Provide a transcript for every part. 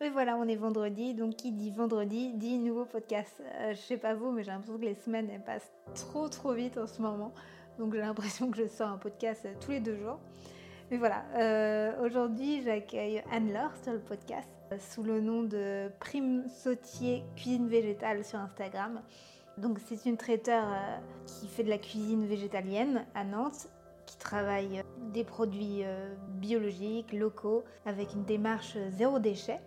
Et voilà, on est vendredi, donc qui dit vendredi dit nouveau podcast. Euh, je sais pas vous, mais j'ai l'impression que les semaines passent trop trop vite en ce moment. Donc j'ai l'impression que je sors un podcast euh, tous les deux jours. Mais voilà, euh, aujourd'hui j'accueille Anne-Laure sur le podcast sous le nom de Prime Sautier Cuisine Végétale sur Instagram. Donc c'est une traiteur qui fait de la cuisine végétalienne à Nantes qui travaille des produits biologiques, locaux, avec une démarche zéro déchet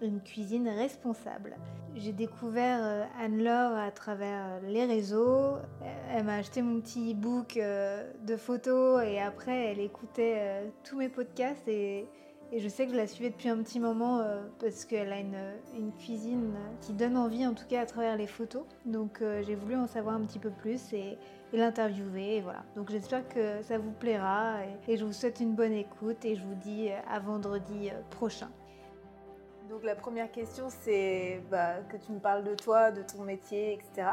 une cuisine responsable. J'ai découvert euh, Anne-Laure à travers euh, les réseaux. Elle m'a acheté mon petit e-book euh, de photos et après elle écoutait tous mes podcasts et, je sais que je la suivais depuis un petit moment parce qu'elle a une, cuisine qui donne envie en tout cas à travers les photos. Donc j'ai voulu en savoir un petit peu plus et, l'interviewer voilà. Donc j'espère que ça vous plaira et je vous souhaite une bonne écoute et je vous dis à vendredi prochain. Donc la première question, c'est bah, que tu me parles de toi, de ton métier, etc.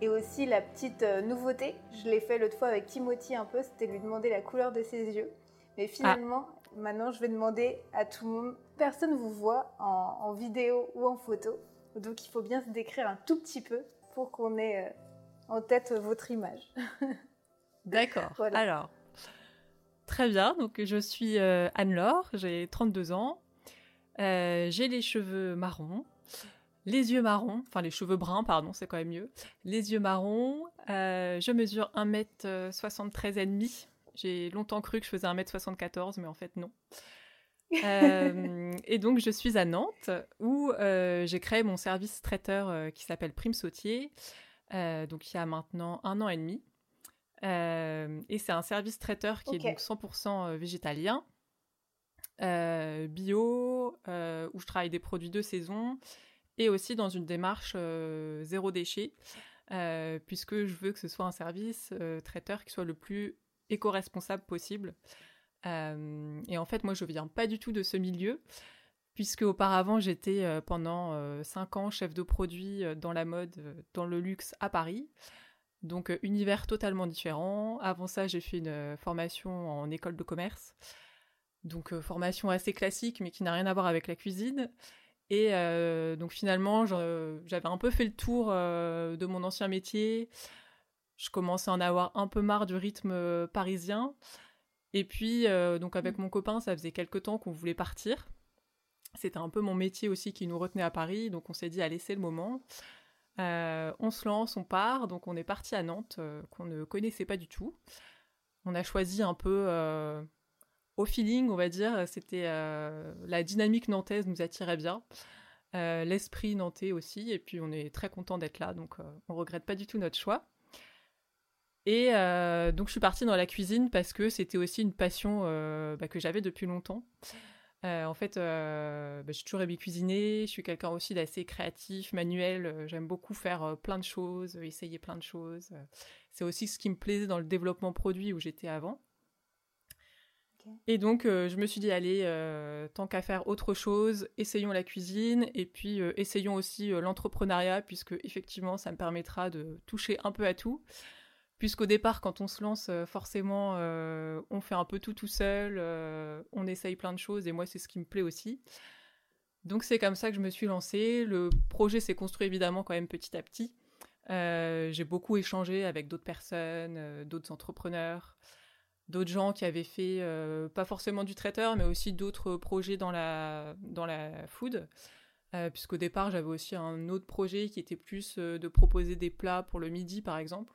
Et aussi la petite euh, nouveauté, je l'ai fait l'autre fois avec Timothy un peu, c'était lui demander la couleur de ses yeux. Mais finalement, maintenant, je vais demander à tout le monde, personne vous voit en, vidéo ou en photo. Donc il faut bien se décrire un tout petit peu pour qu'on ait euh, en tête votre image. D'accord. Alors, très bien. Donc je suis euh, Anne-Laure, j'ai 32 ans. Euh, j'ai les cheveux marrons, les yeux marrons, enfin les cheveux bruns, pardon, c'est quand même mieux. Les yeux marrons, euh, je mesure 1m73 et demi. J'ai longtemps cru que je faisais 1m74, mais en fait non. Euh, et donc je suis à Nantes où j'ai créé mon service traiteur qui s'appelle Prime Sautier, donc il y a maintenant un an et demi. et c'est un service traiteur qui est donc 100% végétalien. Euh, bio, euh, où je travaille des produits de saison, et aussi dans une démarche euh, zéro déchet, puisque je veux que ce soit un service traiteur qui soit le plus éco-responsable possible. et en fait, moi, je viens pas du tout de ce milieu, puisque auparavant, j'étais pendant 5 ans chef de produit dans la mode, dans le luxe à Paris. Donc, univers totalement différent. Avant ça, j'ai fait une formation en école de commerce. Donc euh, formation assez classique mais qui n'a rien à voir avec la cuisine. Et euh, donc finalement, j'avais un peu fait le tour euh, de mon ancien métier. Je commençais à en avoir un peu marre du rythme parisien. Et puis, donc avec mon copain, ça faisait quelques temps qu'on voulait partir. C'était un peu mon métier aussi qui nous retenait à Paris, donc on s'est dit, allez, c'est le moment. on se lance, on part. Donc on est parti à Nantes, qu'on ne connaissait pas du tout. On a choisi un peu au feeling, on va dire, c'était euh, la dynamique nantaise nous attirait bien, euh, l'esprit nantais aussi, et puis on est très content d'être là, donc euh, on regrette pas du tout notre choix. Et donc je suis partie dans la cuisine parce que c'était aussi une passion bah, que j'avais depuis longtemps. en fait, bah, j'ai toujours aimé cuisiner. Je suis quelqu'un aussi d'assez créatif, manuel. J'aime beaucoup faire plein de choses, essayer plein de choses. C'est aussi ce qui me plaisait dans le développement produit où j'étais avant. Et donc, euh, je me suis dit, allez, euh, tant qu'à faire autre chose, essayons la cuisine et puis euh, essayons aussi l'entrepreneuriat, puisque effectivement, ça me permettra de toucher un peu à tout. Puisqu'au départ, quand on se lance, forcément, on fait un peu tout tout seul, on essaye plein de choses et moi, c'est ce qui me plaît aussi. Donc, c'est comme ça que je me suis lancée. Le projet s'est construit évidemment quand même petit à petit. J'ai beaucoup échangé avec d'autres personnes, d'autres entrepreneurs d'autres gens qui avaient fait euh, pas forcément du traiteur, mais aussi d'autres projets dans la, dans la food. Euh, puisqu'au départ, j'avais aussi un autre projet qui était plus euh, de proposer des plats pour le midi, par exemple.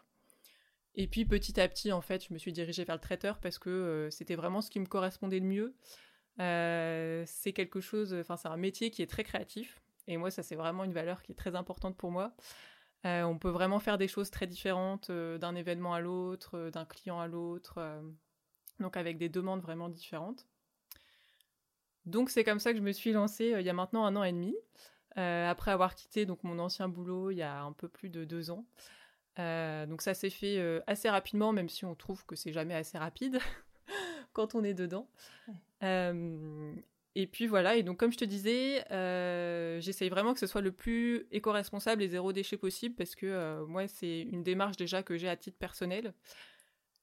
Et puis petit à petit, en fait, je me suis dirigée vers le traiteur parce que c'était vraiment ce qui me correspondait le mieux. c'est quelque chose, enfin, c'est un métier qui est très créatif. Et moi, ça, c'est vraiment une valeur qui est très importante pour moi. On peut vraiment faire des choses très différentes d'un événement à l'autre, d'un client à l'autre, donc avec des demandes vraiment différentes. Donc c'est comme ça que je me suis lancée il y a maintenant un an et demi, après avoir quitté donc mon ancien boulot il y a un peu plus de deux ans. donc ça s'est fait assez rapidement, même si on trouve que c'est jamais assez rapide quand on est dedans. Et puis voilà, et donc comme je te disais, euh, j'essaye vraiment que ce soit le plus éco-responsable et zéro déchet possible parce que euh, moi, c'est une démarche déjà que j'ai à titre personnel,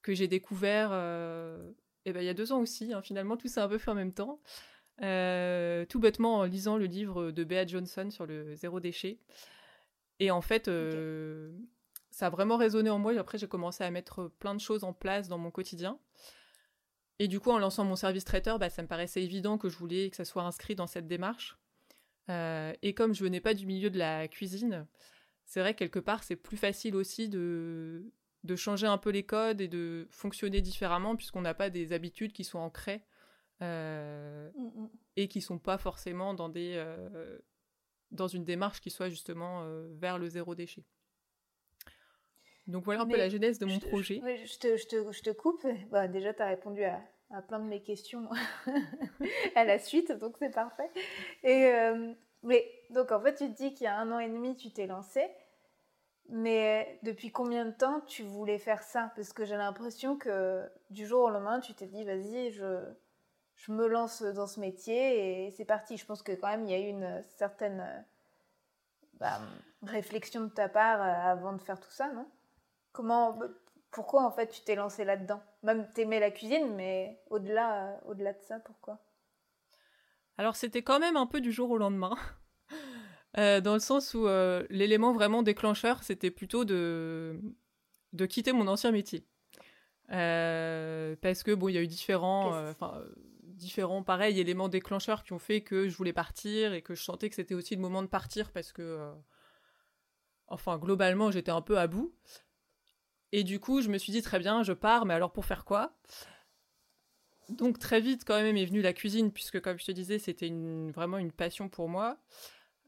que j'ai découvert euh, eh ben, il y a deux ans aussi. Hein, finalement, tout s'est un peu fait en même temps. tout bêtement en lisant le livre de Bea Johnson sur le zéro déchet. Et en fait, ça a vraiment résonné en moi. Et après, j'ai commencé à mettre plein de choses en place dans mon quotidien. Et du coup, en lançant mon service traiteur, bah, ça me paraissait évident que je voulais que ça soit inscrit dans cette démarche. Euh, et comme je venais pas du milieu de la cuisine, c'est vrai que quelque part, c'est plus facile aussi de, de changer un peu les codes et de fonctionner différemment, puisqu'on n'a pas des habitudes qui sont ancrées euh, mm, mm. et qui sont pas forcément dans, des, euh, dans une démarche qui soit justement vers le zéro déchet. Donc voilà un peu la genèse de mon projet. Je, te, je, te, je, te, coupe. Bah, déjà, tu as répondu à, à, plein de mes questions à la suite, donc c'est parfait. Et, euh, mais donc en fait, tu te dis qu'il y a un an et demi, tu t'es lancé. Mais depuis combien de temps tu voulais faire ça? Parce que j'ai l'impression que du jour au lendemain, tu t'es dit, vas-y, je, je me lance dans ce métier et c'est parti. Je pense que quand même, il y a eu une certaine bah, réflexion de ta part euh, avant de faire tout ça, non? Comment, pourquoi en fait tu t'es lancé là-dedans? Même t'aimais la cuisine, mais au-delà, euh, au-delà de ça, pourquoi? Alors c'était quand même un peu du jour au lendemain, euh, dans le sens où euh, l'élément vraiment déclencheur, c'était plutôt de de quitter mon ancien métier, parce que bon, il y a eu différents, différents pareils éléments déclencheurs qui ont fait que je voulais partir et que je sentais que c'était aussi le moment de partir parce que enfin globalement j'étais un peu à bout. Et du coup, je me suis dit très bien, je pars, mais alors pour faire quoi? Donc très vite, quand même, est venue la cuisine, puisque comme je te disais, c'était vraiment une passion pour moi.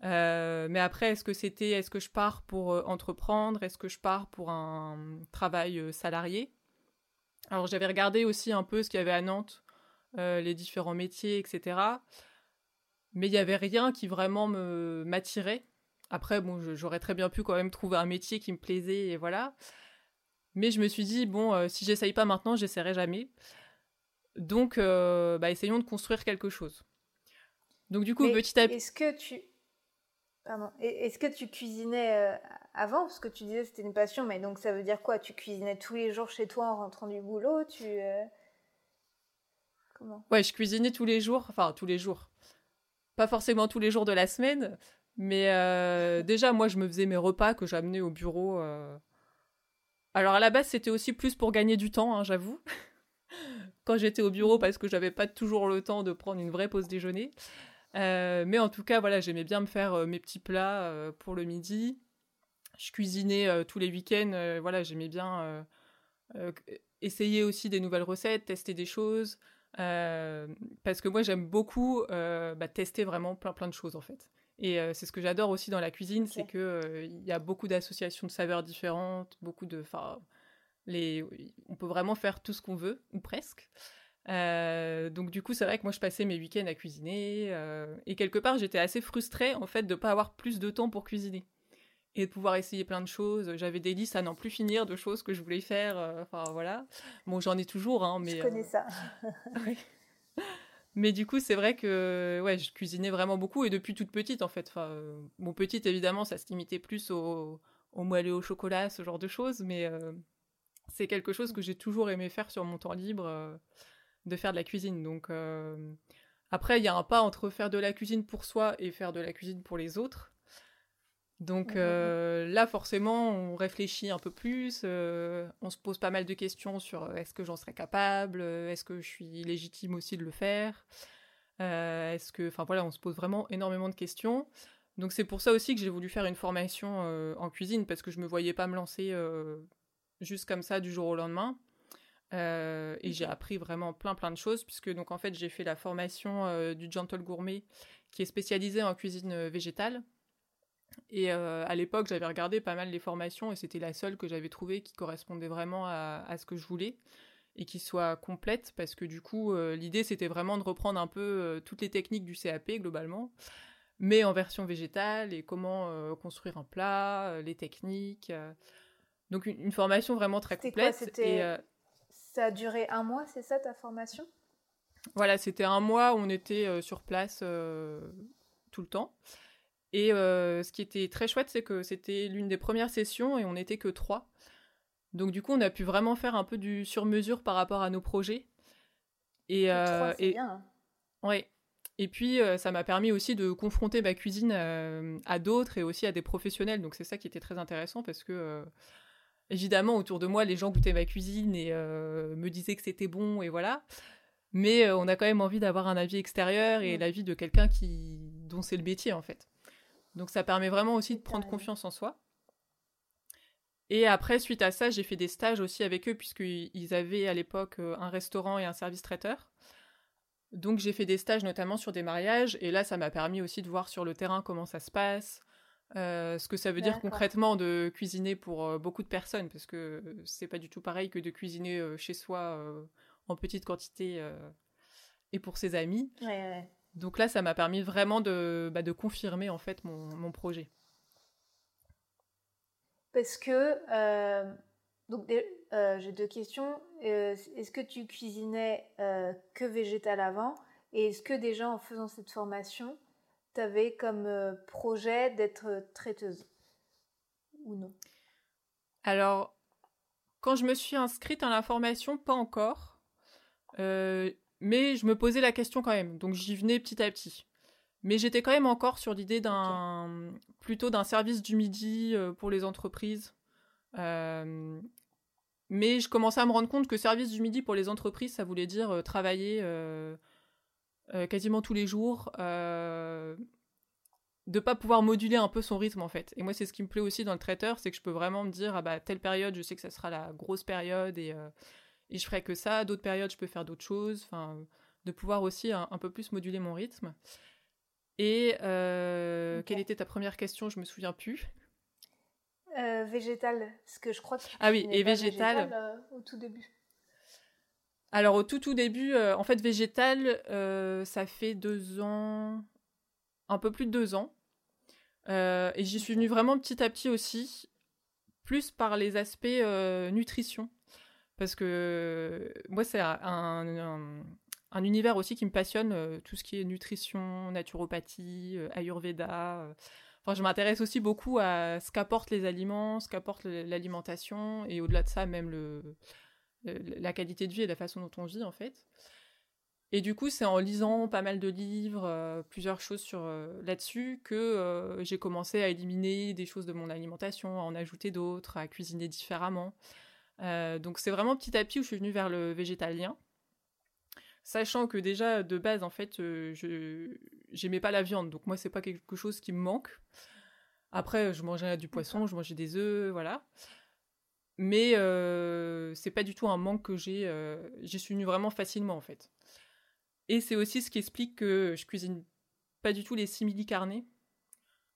Euh, mais après, est-ce que c'était, est-ce que je pars pour euh, entreprendre? Est-ce que je pars pour un travail euh, salarié? Alors j'avais regardé aussi un peu ce qu'il y avait à Nantes, les différents métiers, etc. Mais il n'y avait rien qui vraiment me m'attirait. Après, bon, j'aurais très bien pu quand même trouver un métier qui me plaisait et voilà. Mais je me suis dit, bon, si j'essaye pas maintenant, j'essaierai jamais. Donc, bah, essayons de construire quelque chose. Donc, du coup, petit à petit. Est-ce que tu. Pardon. Est-ce que tu cuisinais euh, avant? Parce que tu disais que c'était une passion, mais donc ça veut dire quoi? Tu cuisinais tous les jours chez toi en rentrant du boulot? Tu. Comment? Ouais, je cuisinais tous les jours. Enfin, tous les jours. Pas forcément tous les jours de la semaine, mais déjà, moi, je me faisais mes repas que j'amenais au bureau alors à la base, c'était aussi plus pour gagner du temps, hein, j'avoue. Quand j'étais au bureau, parce que j'avais pas toujours le temps de prendre une vraie pause déjeuner. Euh, mais en tout cas, voilà, j'aimais bien me faire euh, mes petits plats euh, pour le midi. Je cuisinais tous les week-ends. voilà, j'aimais bien essayer aussi des nouvelles recettes, tester des choses. parce que moi, j'aime beaucoup bah, tester vraiment plein plein de choses en fait. Et c'est ce que j'adore aussi dans la cuisine, c'est que il y a beaucoup d'associations de saveurs différentes, beaucoup de, les, on peut vraiment faire tout ce qu'on veut ou presque. Euh, donc du coup, c'est vrai que moi je passais mes week-ends à cuisiner et quelque part j'étais assez frustrée en fait de pas avoir plus de temps pour cuisiner et de pouvoir essayer plein de choses. J'avais des listes à n'en plus finir de choses que je voulais faire. Enfin voilà. Bon, j'en ai toujours, hein, mais. Je connais ça. Mais du coup, c'est vrai que ouais, je cuisinais vraiment beaucoup et depuis toute petite en fait. Enfin, euh, mon petite évidemment, ça se limitait plus au, au moelleux au chocolat, ce genre de choses, mais euh, c'est quelque chose que j'ai toujours aimé faire sur mon temps libre, euh, de faire de la cuisine. Donc après, il y a un pas entre faire de la cuisine pour soi et faire de la cuisine pour les autres. Donc euh, là, forcément, on réfléchit un peu plus, euh, on se pose pas mal de questions sur euh, est-ce que j'en serais capable, est-ce que je suis légitime aussi de le faire, est-ce que, enfin voilà, on se pose vraiment énormément de questions. Donc c'est pour ça aussi que j'ai voulu faire une formation en cuisine parce que je me voyais pas me lancer juste comme ça du jour au lendemain. Et j'ai appris vraiment plein plein de choses puisque donc en fait j'ai fait la formation du Gentle Gourmet qui est spécialisée en cuisine végétale. Et euh, à l'époque, j'avais regardé pas mal les formations et c'était la seule que j'avais trouvée qui correspondait vraiment à, ce que je voulais et qui soit complète parce que du coup, euh, l'idée c'était vraiment de reprendre un peu euh, toutes les techniques du CAP globalement, mais en version végétale et comment construire un plat, les techniques. Donc une, formation vraiment très complète. et, ça a duré un mois, c'est ça ta formation? Voilà, c'était un mois où on était sur place tout le temps. Et euh, ce qui était très chouette, c'est que c'était l'une des premières sessions et on n'était que trois. Donc du coup, on a pu vraiment faire un peu du sur-mesure par rapport à nos projets. Et, euh, et... bien. Hein. Ouais. Et puis, ça m'a permis aussi de confronter ma cuisine à d'autres et aussi à des professionnels. Donc, c'est ça qui était très intéressant parce que, évidemment, autour de moi, les gens goûtaient ma cuisine et me disaient que c'était bon et voilà. Mais on a quand même envie d'avoir un avis extérieur et l'avis de quelqu'un qui dont c'est le métier, en fait. Donc, ça permet vraiment aussi de prendre confiance en soi. Et après, suite à ça, j'ai fait des stages aussi avec eux, puisqu'ils avaient à l'époque euh, un restaurant et un service traiteur. Donc j'ai fait des stages notamment sur des mariages, et là, ça m'a permis aussi de voir sur le terrain comment ça se passe, euh, ce que ça veut dire concrètement de cuisiner pour euh, beaucoup de personnes, parce que c'est pas du tout pareil que de cuisiner chez soi en petite quantité et pour ses amis. Donc là, ça m'a permis vraiment de, bah, de confirmer en fait mon, mon projet parce que euh, donc euh, j'ai deux questions. Euh, est-ce que tu cuisinais que végétal avant? Et est-ce que déjà en faisant cette formation, tu avais comme projet d'être traiteuse ou non? Alors, quand je me suis inscrite à la formation, pas encore. mais je me posais la question quand même, donc j'y venais petit à petit. Mais j'étais quand même encore sur l'idée d'un plutôt d'un service du midi euh, pour les entreprises. Euh, mais je commençais à me rendre compte que service du midi pour les entreprises, ça voulait dire euh, travailler quasiment tous les jours, de pas pouvoir moduler un peu son rythme en fait. Et moi, c'est ce qui me plaît aussi dans le traiteur, c'est que je peux vraiment me dire ah bah telle période, je sais que ça sera la grosse période et et je ferai que ça. D'autres périodes, je peux faire d'autres choses. Enfin, de pouvoir aussi un, peu plus moduler mon rythme. Et euh, quelle était ta première question? Je me souviens plus. Euh, végétal, ce que je crois que ah oui et végétal, euh, au tout début. Alors au tout tout début, en fait végétal, ça fait deux ans, un peu plus de deux ans, et j'y suis venue vraiment petit à petit aussi, plus par les aspects nutrition, parce que moi c'est un, un univers aussi qui me passionne, euh, tout ce qui est nutrition, naturopathie, euh, ayurveda. Euh. Enfin, je m'intéresse aussi beaucoup à ce qu'apportent les aliments, ce qu'apporte l'alimentation, et au-delà de ça, même le, la qualité de vie et la façon dont on vit, en fait. Et du coup, c'est en lisant pas mal de livres, plusieurs choses sur là-dessus, que j'ai commencé à éliminer des choses de mon alimentation, à en ajouter d'autres, à cuisiner différemment. donc c'est vraiment petit à petit où je suis venue vers le végétalien. Sachant que déjà de base en fait euh, je j'aimais pas la viande. Donc moi c'est pas quelque chose qui me manque. Après je mangeais du poisson je mangeais des œufs voilà mais euh, c'est pas du tout un manque que j'ai euh, j'y suis venue vraiment facilement en fait. Et c'est aussi ce qui explique que je cuisine pas du tout les simili carnés.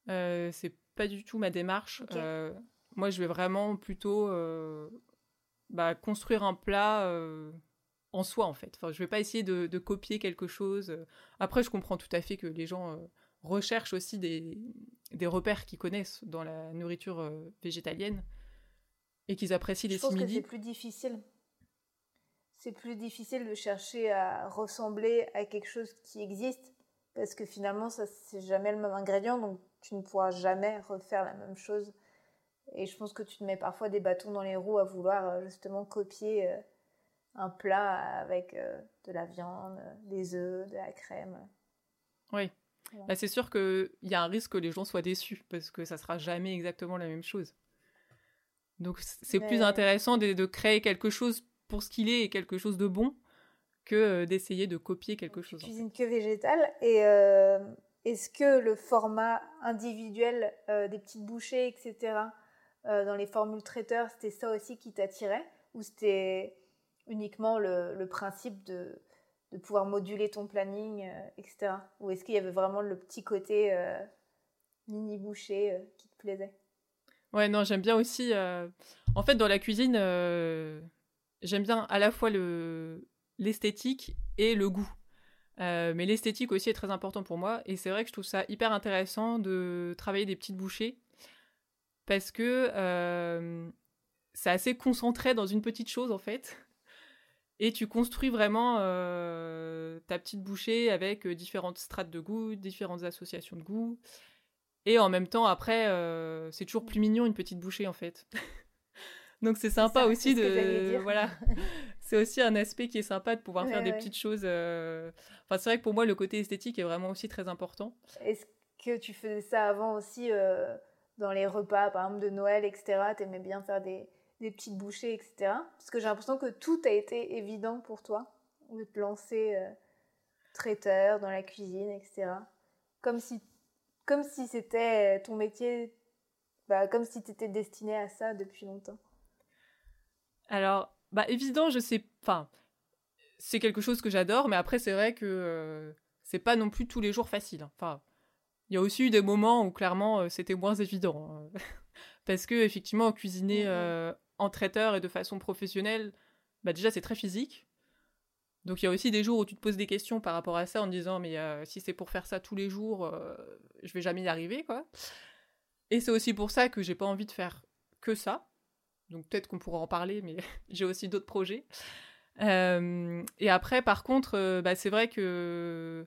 C'est pas du tout ma démarche. Moi je vais vraiment plutôt bah, construire un plat en soi en fait. Enfin, je vais pas essayer de, copier quelque chose. Après, je comprends tout à fait que les gens euh, recherchent aussi des, repères qu'ils connaissent dans la nourriture euh, végétalienne et qu'ils apprécient les. Je pense que c'est plus difficile. C'est plus difficile de chercher à ressembler à quelque chose qui existe parce que finalement, ça c'est jamais le même ingrédient, donc tu ne pourras jamais refaire la même chose. Et je pense que tu te mets parfois des bâtons dans les roues à vouloir euh, justement copier un plat avec euh, de la viande, des œufs, de la crème. Oui. Bah, c'est sûr qu'il y a un risque que les gens soient déçus parce que ça sera jamais exactement la même chose. Donc c'est plus intéressant de, créer quelque chose pour ce qu'il est et quelque chose de bon que euh, d'essayer de copier quelque chose. Tu cuisines que végétal et euh, est-ce que le format individuel des petites bouchées, etc., dans les formules traiteurs, c'était ça aussi qui t'attirait ou c'était uniquement le, principe de, de, pouvoir moduler ton planning, euh, etc. Ou est-ce qu'il y avait vraiment le petit côté euh, mini boucher euh, qui te plaisait? Ouais, non, j'aime bien aussi. En fait, dans la cuisine, j'aime bien à la fois le l'esthétique et le goût. mais l'esthétique aussi est très important pour moi. Et c'est vrai que je trouve ça hyper intéressant de travailler des petites bouchées. Parce que c'est assez concentré dans une petite chose, en fait. Et tu construis vraiment euh, ta petite bouchée avec euh, différentes strates de goût, différentes associations de goût. Et en même temps, après, euh, c'est toujours plus mignon une petite bouchée en fait. Donc c'est sympa aussi de voilà c'est aussi un aspect qui est sympa de pouvoir faire des petites choses. Euh, enfin, c'est vrai que pour moi, le côté esthétique est vraiment aussi très important. Est-ce que tu faisais ça avant aussi euh, dans les repas, par exemple de Noël, etc. Tu aimais bien faire des, des, petites bouchées, etc. Parce que j'ai l'impression que tout a été évident pour toi, de te lancer euh, traiteur dans la cuisine, etc. Comme si, comme si c'était ton métier, bah, comme si tu étais destiné à ça depuis longtemps. Alors, bah évident, je sais, enfin, c'est quelque chose que j'adore, mais après c'est vrai que euh, c'est pas non plus tous les jours facile. Hein. Enfin, il y a aussi eu des moments où clairement euh, c'était moins évident, hein. parce que effectivement cuisiner euh, en traiteur et de façon professionnelle, bah déjà c'est très physique. Donc il y a aussi des jours où tu te poses des questions par rapport à ça en disant mais si c'est pour faire ça tous les jours, je vais jamais y arriver quoi. Et c'est aussi pour ça que j'ai pas envie de faire que ça. Donc peut-être qu'on pourra en parler, mais j'ai aussi d'autres projets. Euh, et après, par contre, euh, bah, c'est vrai que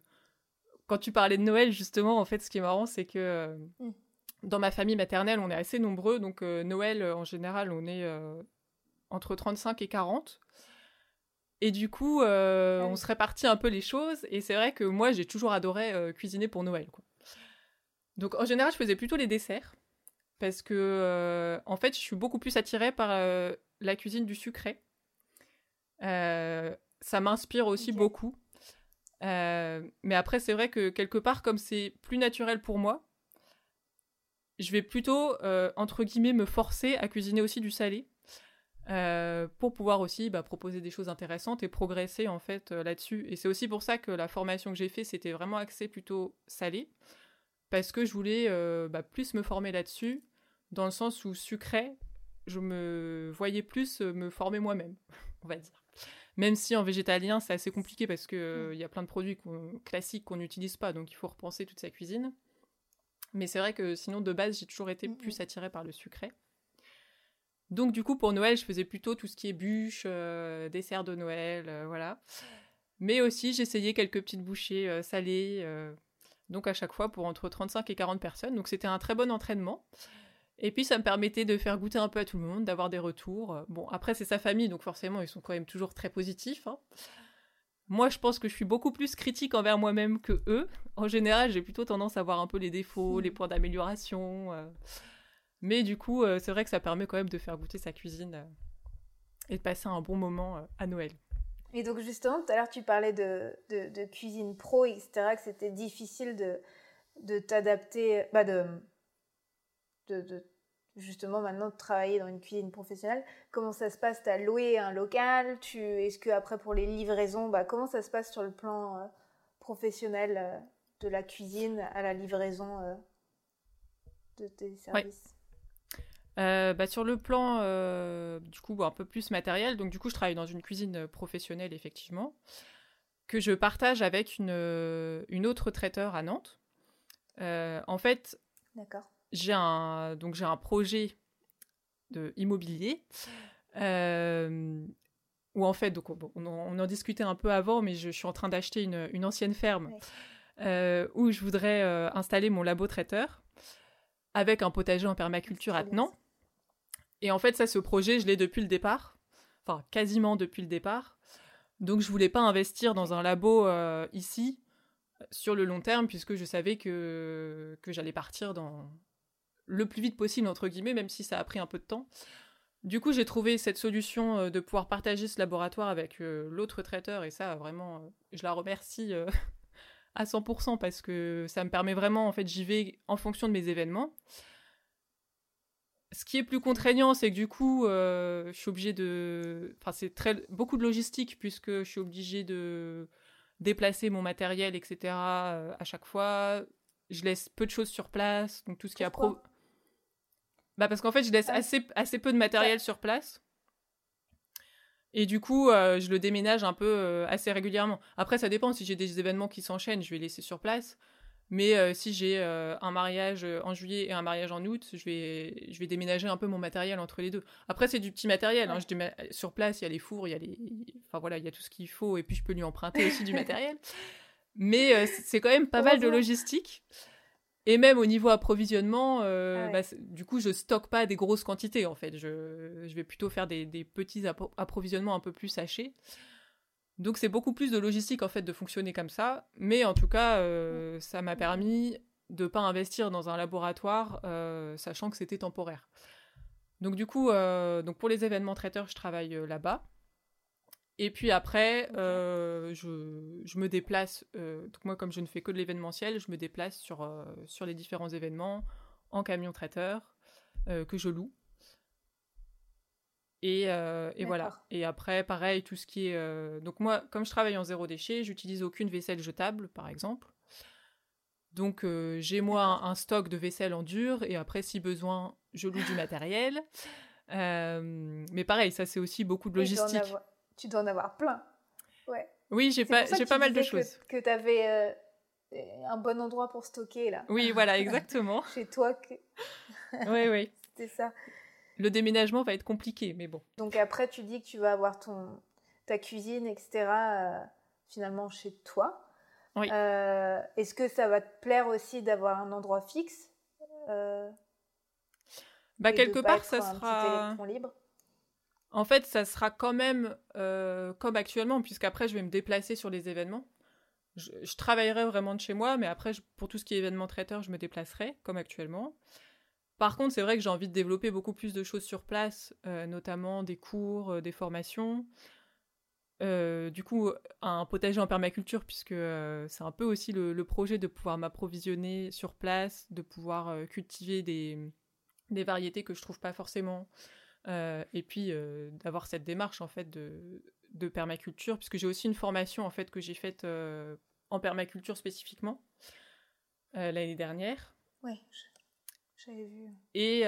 quand tu parlais de Noël, justement, en fait, ce qui est marrant, c'est que euh, mm. dans ma famille maternelle, on est assez nombreux. Donc Noël, en général, on est entre 35 et 40. Et du coup, ah on se répartit un peu les choses. Et c'est vrai que moi, j'ai toujours adoré cuisiner pour Noël. Donc en général, je faisais plutôt les desserts parce que euh, en fait, je suis beaucoup plus attirée par euh, la cuisine du sucré. Euh, ça m'inspire aussi beaucoup. mais après, c'est vrai que quelque part, comme c'est plus naturel pour moi, je vais plutôt, entre guillemets, me forcer à cuisiner aussi du salé. Pour pouvoir aussi bah, proposer des choses intéressantes et progresser en fait là-dessus. Et c'est aussi pour ça que la formation que j'ai fait, c'était vraiment axé plutôt salé parce que je voulais euh, bah, plus me former là-dessus, dans le sens où sucré, je me voyais plus euh, me former moi-même, on va dire. Même si en végétalien, c'est assez compliqué parce qu'il euh, il y a plein de produits classiques qu'on n'utilise pas, donc il faut repenser toute sa cuisine. Mais c'est vrai que sinon, de base, j'ai toujours été plus attirée par le sucré. Donc du coup, pour Noël, je faisais plutôt tout ce qui est bûches, dessert de Noël, voilà. Mais aussi, j'essayais quelques petites bouchées salées, donc à chaque fois pour entre 35 et 40 personnes. Donc c'était un très bon entraînement. Et puis ça me permettait de faire goûter un peu à tout le monde, d'avoir des retours. Bon, après c'est sa famille, donc forcément ils sont quand même toujours très positifs. Hein. Moi je pense que je suis beaucoup plus critique envers moi-même que eux. En général j'ai plutôt tendance à voir un peu les défauts, les points d'amélioration. Euh. Mais du coup euh, c'est vrai que ça permet quand même de faire goûter sa cuisine euh, et de passer un bon moment à Noël. Et donc justement, tout à l'heure tu parlais de, de, cuisine pro, etc., que c'était difficile de, de t'adapter, bah de, de, justement maintenant de travailler dans une cuisine professionnelle. Comment ça se passe? Tu as loué un local? Tu, Est-ce que après pour les livraisons, bah, comment ça se passe sur le plan euh, professionnel euh, de la cuisine à la livraison euh, de tes services? Euh, bah, sur le plan euh, du coup un peu plus matériel, donc du coup je travaille dans une cuisine professionnelle effectivement, que je partage avec une, une autre traiteur à Nantes. Euh, en fait, j'ai un donc j'ai un projet de immobilier où en fait donc on, en discutait un peu avant, mais je, suis en train d'acheter une, une, ancienne ferme où je voudrais installer mon labo traiteur avec un potager en permaculture attenant. Et en fait, ça, ce projet, je l'ai depuis le départ, enfin quasiment depuis le départ. Donc, je voulais pas investir dans un labo euh, ici sur le long terme, puisque je savais que, que j'allais partir dans le plus vite possible, entre guillemets, même si ça a pris un peu de temps. Du coup, j'ai trouvé cette solution euh, de pouvoir partager ce laboratoire avec euh, l'autre traiteur, et ça, vraiment, je la remercie à 100% parce que ça me permet vraiment, en fait, j'y vais en fonction de mes événements. Ce qui est plus contraignant, c'est que du coup, euh, je suis obligée de. Enfin, c'est très beaucoup de logistique puisque je suis obligée de déplacer mon matériel, etc. Euh, à chaque fois. Je laisse peu de choses sur place, donc tout ce qui est pro. Bah parce qu'en fait, je laisse ah. assez, assez peu de matériel sur place. Et du coup, euh, je le déménage un peu assez régulièrement. Après, ça dépend. Si j'ai des événements qui s'enchaînent, je vais laisser sur place. Mais euh, si j'ai euh, un mariage euh, en juillet et un mariage en août, je vais, je vais déménager un peu mon matériel entre les deux. Après, c'est du petit matériel. Hein. je sur place, il y a les fours, il y a les, enfin voilà, il y a tout ce qu'il faut, et puis je peux lui emprunter aussi du matériel. Mais c'est quand même pas mal de logistique. Et même au niveau approvisionnement, euh, ah bah, du coup, je stocke pas des grosses quantités en fait. Je, vais plutôt faire des, petits approvisionnements un peu plus sachés. Donc c'est beaucoup plus de logistique en fait de fonctionner comme ça. Mais en tout cas, euh, ça m'a permis de pas investir dans un laboratoire, euh, sachant que c'était temporaire. Donc du coup, donc pour les événements traiteurs, je travaille là-bas. Et puis après, euh, je, je, me déplace, euh, donc moi comme je ne fais que de l'événementiel, je me déplace sur, euh, sur les différents événements en camion traiteur que je loue. Et, et voilà. Et après, pareil, tout ce qui est... donc moi, comme je travaille en zéro déchet, j'utilise aucune vaisselle jetable, par exemple. Donc j'ai moi un, stock de vaisselle en dur, et après, si besoin, je loue du matériel. mais pareil, ça c'est aussi beaucoup de logistique tu dois en avoir plein. Ouais. Oui, j'ai pas, j'ai pas mal de choses. Que, tu avais euh, un bon endroit pour stocker là. Oui, voilà, exactement. Chez toi. Que... oui, oui. C'était ça. Le déménagement va être compliqué, mais bon. Donc après, tu dis que tu vas avoir ton, ta cuisine, etc. Euh, finalement chez toi. Oui. Euh, est-ce que ça va te plaire aussi d'avoir un endroit fixe Bah quelque part, ça sera. libre? En fait, ça sera quand même euh, comme actuellement, puisqu'après, je vais me déplacer sur les événements. Je, travaillerai vraiment de chez moi, mais après, pour tout ce qui est événement traiteur, je me déplacerai, comme actuellement. Par contre, c'est vrai que j'ai envie de développer beaucoup plus de choses sur place, euh, notamment des cours, euh, des formations. du coup, un potager en permaculture, puisque c'est un peu aussi le, projet de pouvoir m'approvisionner sur place, de pouvoir cultiver des, variétés que je trouve pas forcément, euh, et puis euh, d'avoir cette démarche en fait de, permaculture, puisque j'ai aussi une formation en fait que j'ai faite euh, en permaculture spécifiquement l'année dernière. Ouais, j'avais vu. Et,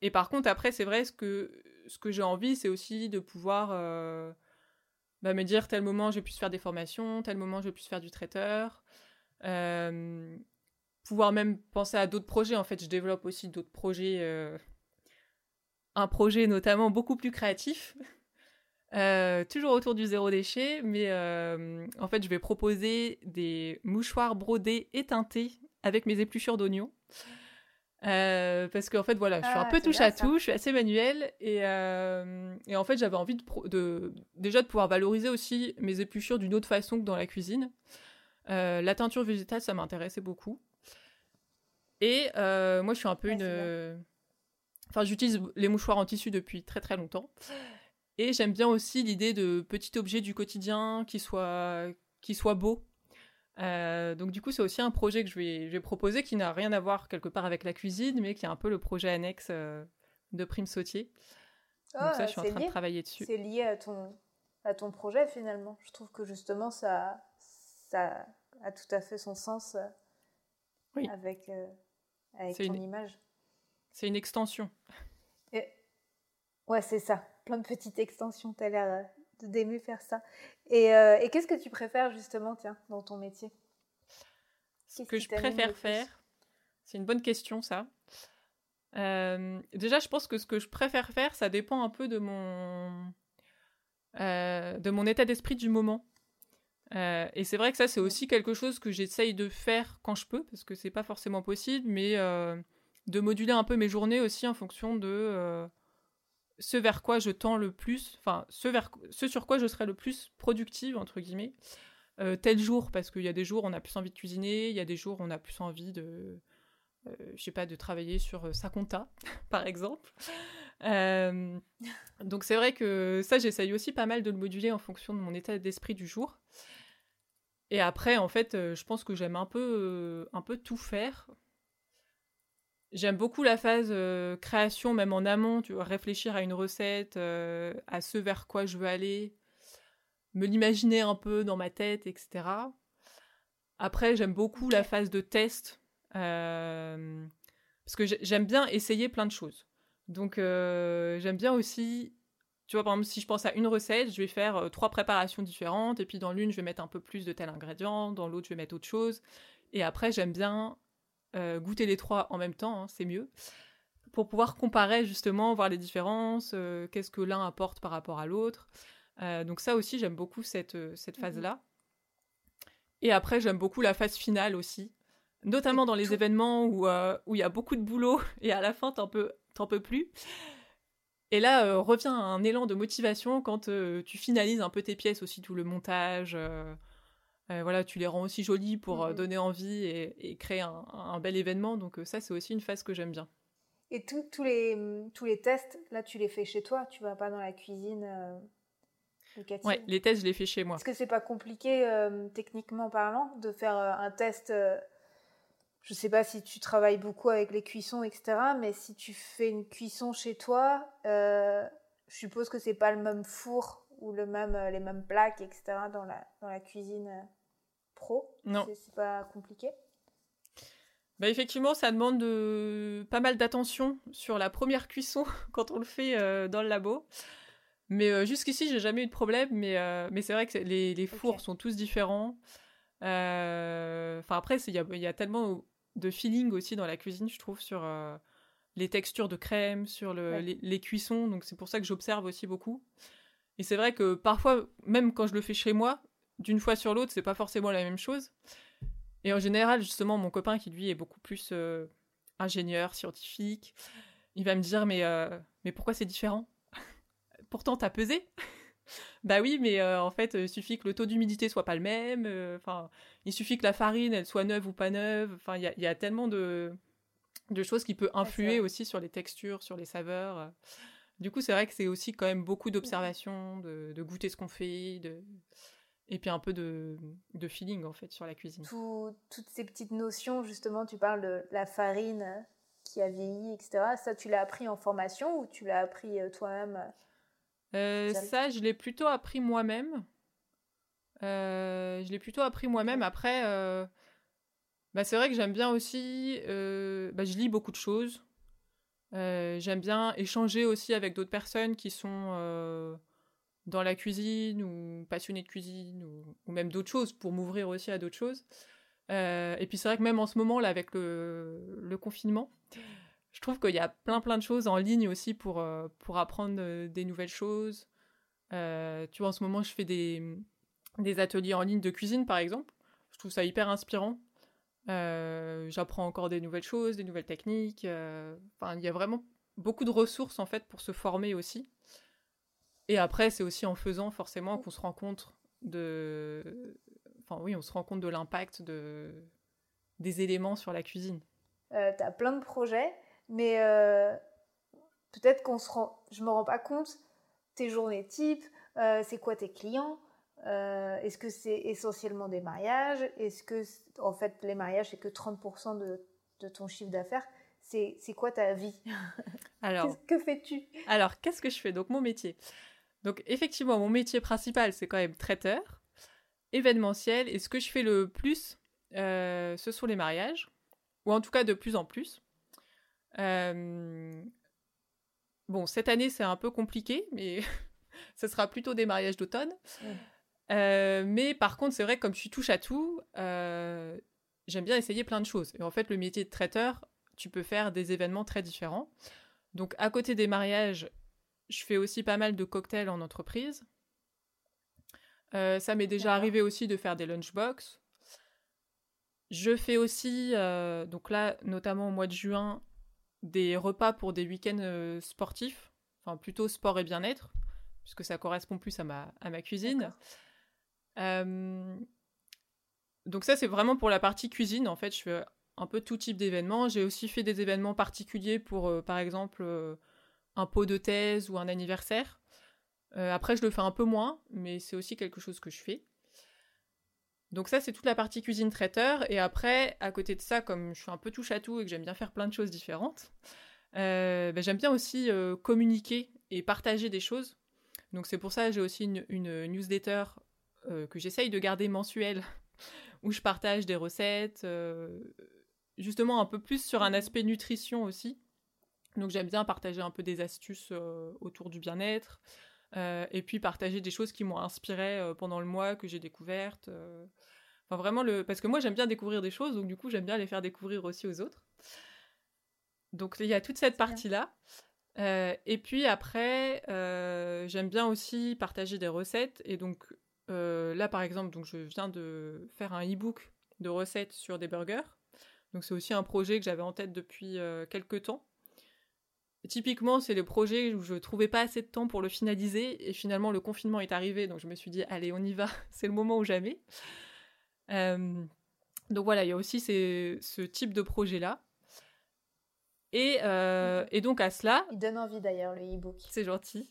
et, par contre, après, c'est vrai, ce que, ce que j'ai envie, c'est aussi de pouvoir bah, me dire tel moment je vais plus faire des formations, tel moment je vais plus faire du traiteur. pouvoir même penser à d'autres projets. En fait, je développe aussi d'autres projets un projet notamment beaucoup plus créatif, euh, toujours autour du zéro déchet, mais euh, en fait je vais proposer des mouchoirs brodés et teintés avec mes épluchures d'oignons. Euh, parce qu'en fait voilà, je suis un ah, peu touche à tout, je suis assez manuelle et, et en fait j'avais envie de, de, déjà de pouvoir valoriser aussi mes épluchures d'une autre façon que dans la cuisine. la teinture végétale ça m'intéressait beaucoup. Et moi je suis un peu une Enfin, j'utilise les mouchoirs en tissu depuis très très longtemps. Et j'aime bien aussi l'idée de petits objets du quotidien qui soient, qui soient beaux. Euh, donc du coup, c'est aussi un projet que je vais, je vais proposer qui n'a rien à voir quelque part avec la cuisine, mais qui est un peu le projet annexe euh, de Prime Sautier. donc ça, je suis en train de travailler dessus. C'est lié à ton, à ton projet finalement. Je trouve que justement, ça, ça a tout à fait son sens euh, avec, avec ton image. C'est une extension. Ouais, c'est ça. Plein de petites extensions. Tu as l'air d'aimer faire ça. Et, euh, et qu'est-ce que tu préfères justement, tiens, dans ton métier? Ce que je préfère faire, c'est une bonne question, ça. Euh, déjà, je pense que ce que je préfère faire, ça dépend un peu de mon, de mon état d'esprit du moment. et c'est vrai que ça, c'est aussi quelque chose que j'essaye de faire quand je peux, parce que c'est pas forcément possible, mais de moduler un peu mes journées aussi en fonction de euh, ce vers quoi je tends le plus, enfin ce, vers, ce sur quoi je serai le plus productive, entre guillemets. Euh, tel jour, parce qu'il y a des jours où on a plus envie de cuisiner, il y a des jours où on a plus envie de, euh, je sais pas, de travailler sur sa compta, par exemple. donc c'est vrai que ça, j'essaye aussi pas mal de le moduler en fonction de mon état d'esprit du jour. Et après, en fait, je pense que j'aime un peu, un peu tout faire. J'aime beaucoup la phase euh, création, même en amont, tu vois, réfléchir à une recette, euh, à ce vers quoi je veux aller, me l'imaginer un peu dans ma tête, etc. Après, j'aime beaucoup la phase de test, euh, parce que j'aime bien essayer plein de choses. Donc, j'aime bien aussi, tu vois, par exemple, si je pense à une recette, je vais faire trois préparations différentes, et puis dans l'une, je vais mettre un peu plus de tel ingrédient, dans l'autre, je vais mettre autre chose. Et après, j'aime bien euh, goûter les trois en même temps, hein, c'est mieux, pour pouvoir comparer justement, voir les différences, euh, qu'est-ce que l'un apporte par rapport à l'autre. Euh, donc ça aussi, j'aime beaucoup cette, cette mhm. phase-là. Et après, j'aime beaucoup la phase finale aussi, notamment dans les événements où où il y a beaucoup de boulot et à la fin t'en peux t'en peux plus. Et là revient un élan de motivation quand tu finalises un peu tes pièces aussi tout le montage. Voilà, tu les rends aussi jolies pour mmh donner envie et, créer un, bel événement. Donc ça, c'est aussi une phase que j'aime bien. Et tous les, mmh, tous les tests, là, tu les fais chez toi Tu vas pas dans la cuisine euh, Ouais, les tests, je les fais chez moi. Est-ce que c'est pas compliqué, euh, techniquement parlant, de faire euh, un test Je sais pas si tu travailles beaucoup avec les cuissons, etc. Mais si tu fais une cuisson chez toi, je suppose que c'est pas le même four ou le même, les mêmes plaques, etc. dans la, dans la cuisine pro. Non. C'est pas compliqué bah effectivement, ça demande de... pas mal d'attention sur la première cuisson quand on le fait euh, dans le labo. Mais euh, jusqu'ici, j'ai jamais eu de problème. Mais, euh, mais c'est vrai que les, les fours sont tous différents. Enfin, après, il y a, y a, tellement de feeling aussi dans la cuisine, je trouve, sur les textures de crème, sur le, les, les, cuissons. Donc, c'est pour ça que j'observe aussi beaucoup. Et c'est vrai que parfois, même quand je le fais chez moi, d'une fois sur l'autre, c'est pas forcément la même chose. Et en général, justement, mon copain qui lui est beaucoup plus euh, ingénieur, scientifique, il va me dire mais, euh, mais pourquoi c'est différent? Pourtant, t'as pesé? Bah oui, mais euh, en fait, il suffit que le taux d'humidité soit pas le même. Enfin, il suffit que la farine, elle soit neuve ou pas neuve. Enfin, il y a, tellement de, de choses qui peuvent influer aussi sur les textures, sur les saveurs. Du coup, c'est vrai que c'est aussi quand même beaucoup d'observation, de, de, goûter ce qu'on fait, de, et puis un peu de, de, feeling en fait sur la cuisine. toutes ces petites notions, justement, tu parles de la farine qui a vieilli, etc. Ça, tu l'as appris en formation ou tu l'as appris euh, toi-même euh, Ça, je l'ai plutôt appris moi-même. Euh, je l'ai plutôt appris moi-même. Après, bah, c'est vrai que j'aime bien aussi. Bah, je lis beaucoup de choses. j'aime bien échanger aussi avec d'autres personnes qui sont dans la cuisine ou passionné de cuisine ou, même d'autres choses pour m'ouvrir aussi à d'autres choses. Euh, et puis c'est vrai que même en ce moment là avec le, confinement, je trouve qu'il y a plein plein de choses en ligne aussi pour, euh, pour apprendre euh, des nouvelles choses. tu vois en ce moment je fais des, des ateliers en ligne de cuisine par exemple. Je trouve ça hyper inspirant. J'apprends encore des nouvelles choses, des nouvelles techniques. Enfin il y a vraiment beaucoup de ressources en fait pour se former aussi. Et après, c'est aussi en faisant forcément qu'on se rend compte de. Enfin, oui, on se rend compte de l'impact de... des éléments sur la cuisine. Euh, tu as plein de projets, mais euh, peut-être qu'on se rend. Je me rends pas compte. Tes journées type, euh, c'est quoi tes clients Est-ce que c'est essentiellement des mariages Est-ce que, en fait, les mariages, c'est que 30% de, de ton chiffre d'affaires c'est, quoi ta vie? Alors, que fais-tu? Alors, qu'est-ce que je fais? Donc, mon métier. Donc effectivement, mon métier principal, c'est quand même traiteur, événementiel, et ce que je fais le plus, euh, ce sont les mariages, ou en tout cas de plus en plus. Euh, bon, cette année, c'est un peu compliqué, mais ce sera plutôt des mariages d'automne. Euh, mais par contre, c'est vrai que comme je suis touche à tout, j'aime bien essayer plein de choses. Et en fait, le métier de traiteur, tu peux faire des événements très différents. Donc, à côté des mariages, je fais aussi pas mal de cocktails en entreprise. Euh, ça m'est déjà arrivé aussi de faire des lunchbox. Je fais aussi, euh, donc là, notamment au mois de juin, des repas pour des week-ends euh, sportifs, enfin plutôt sport et bien-être, puisque ça correspond plus à ma, à ma cuisine. donc ça, c'est vraiment pour la partie cuisine. En fait, je fais un peu tout type d'événements. J'ai aussi fait des événements particuliers pour, par exemple, un pot de thèse ou un anniversaire. Euh, après, je le fais un peu moins, mais c'est aussi quelque chose que je fais. Donc ça, c'est toute la partie cuisine traiteur. Et après, à côté de ça, comme je suis un peu touche à tout et que j'aime bien faire plein de choses différentes, euh, ben, j'aime bien aussi euh, communiquer et partager des choses. Donc c'est pour ça que j'ai aussi une, newsletter que j'essaye de garder mensuelle, où je partage des recettes, justement un peu plus sur un aspect nutrition aussi. Donc j'aime bien partager un peu des astuces euh, autour du bien-être euh, et puis partager des choses qui m'ont inspiré euh, pendant le mois que j'ai découvertes. Enfin vraiment le parce que moi j'aime bien découvrir des choses donc du coup j'aime bien les faire découvrir aussi aux autres. Donc il y a toute cette partie là. et puis après j'aime bien aussi partager des recettes et donc là par exemple donc je viens de faire un e-book de recettes sur des burgers. Donc c'est aussi un projet que j'avais en tête depuis quelques temps. Typiquement, c'est le projet où je trouvais pas assez de temps pour le finaliser et finalement le confinement est arrivé, donc je me suis dit allez on y va, c'est le moment ou jamais. donc voilà, il y a aussi ce type de projet là. Euh, et, donc à cela... Il donne envie d'ailleurs le e-book. C'est gentil.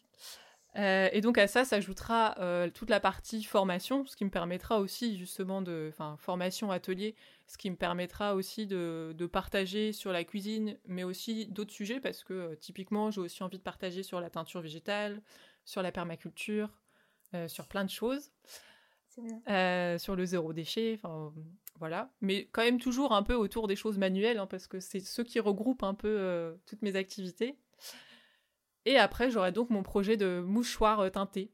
Euh, et donc à ça s'ajoutera euh, toute la partie formation, ce qui me permettra aussi justement de, enfin formation atelier, ce qui me permettra aussi de, de partager sur la cuisine, mais aussi d'autres sujets parce que typiquement j'ai aussi envie de partager sur la teinture végétale, sur la permaculture, sur plein de choses, sur le zéro déchet, enfin voilà. Mais quand même toujours un peu autour des choses manuelles, hein, parce que c'est ce qui regroupe un peu euh, toutes mes activités. Et après, j'aurai donc mon projet de mouchoir euh, teinté.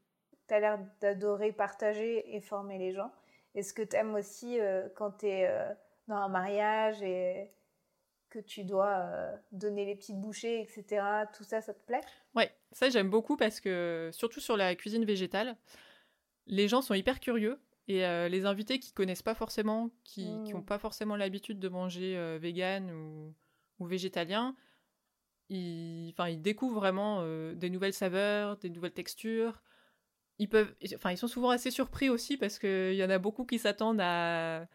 Tu as l'air d'adorer partager et former les gens. Est-ce que tu aimes aussi euh, quand tu es dans un mariage et que tu dois donner les petites bouchées, etc. Tout ça, ça te plaît? Ouais, ça j'aime beaucoup parce que, surtout sur la cuisine végétale, les gens sont hyper curieux et euh, les invités qui connaissent pas forcément, qui n'ont mmh. pas forcément l'habitude de manger euh, vegan ou, ou, végétalien, ils, ils découvrent vraiment euh, des nouvelles saveurs, des nouvelles textures. Ils, peuvent, enfin, ils sont souvent assez surpris aussi parce qu'il y en a beaucoup qui s'attendent à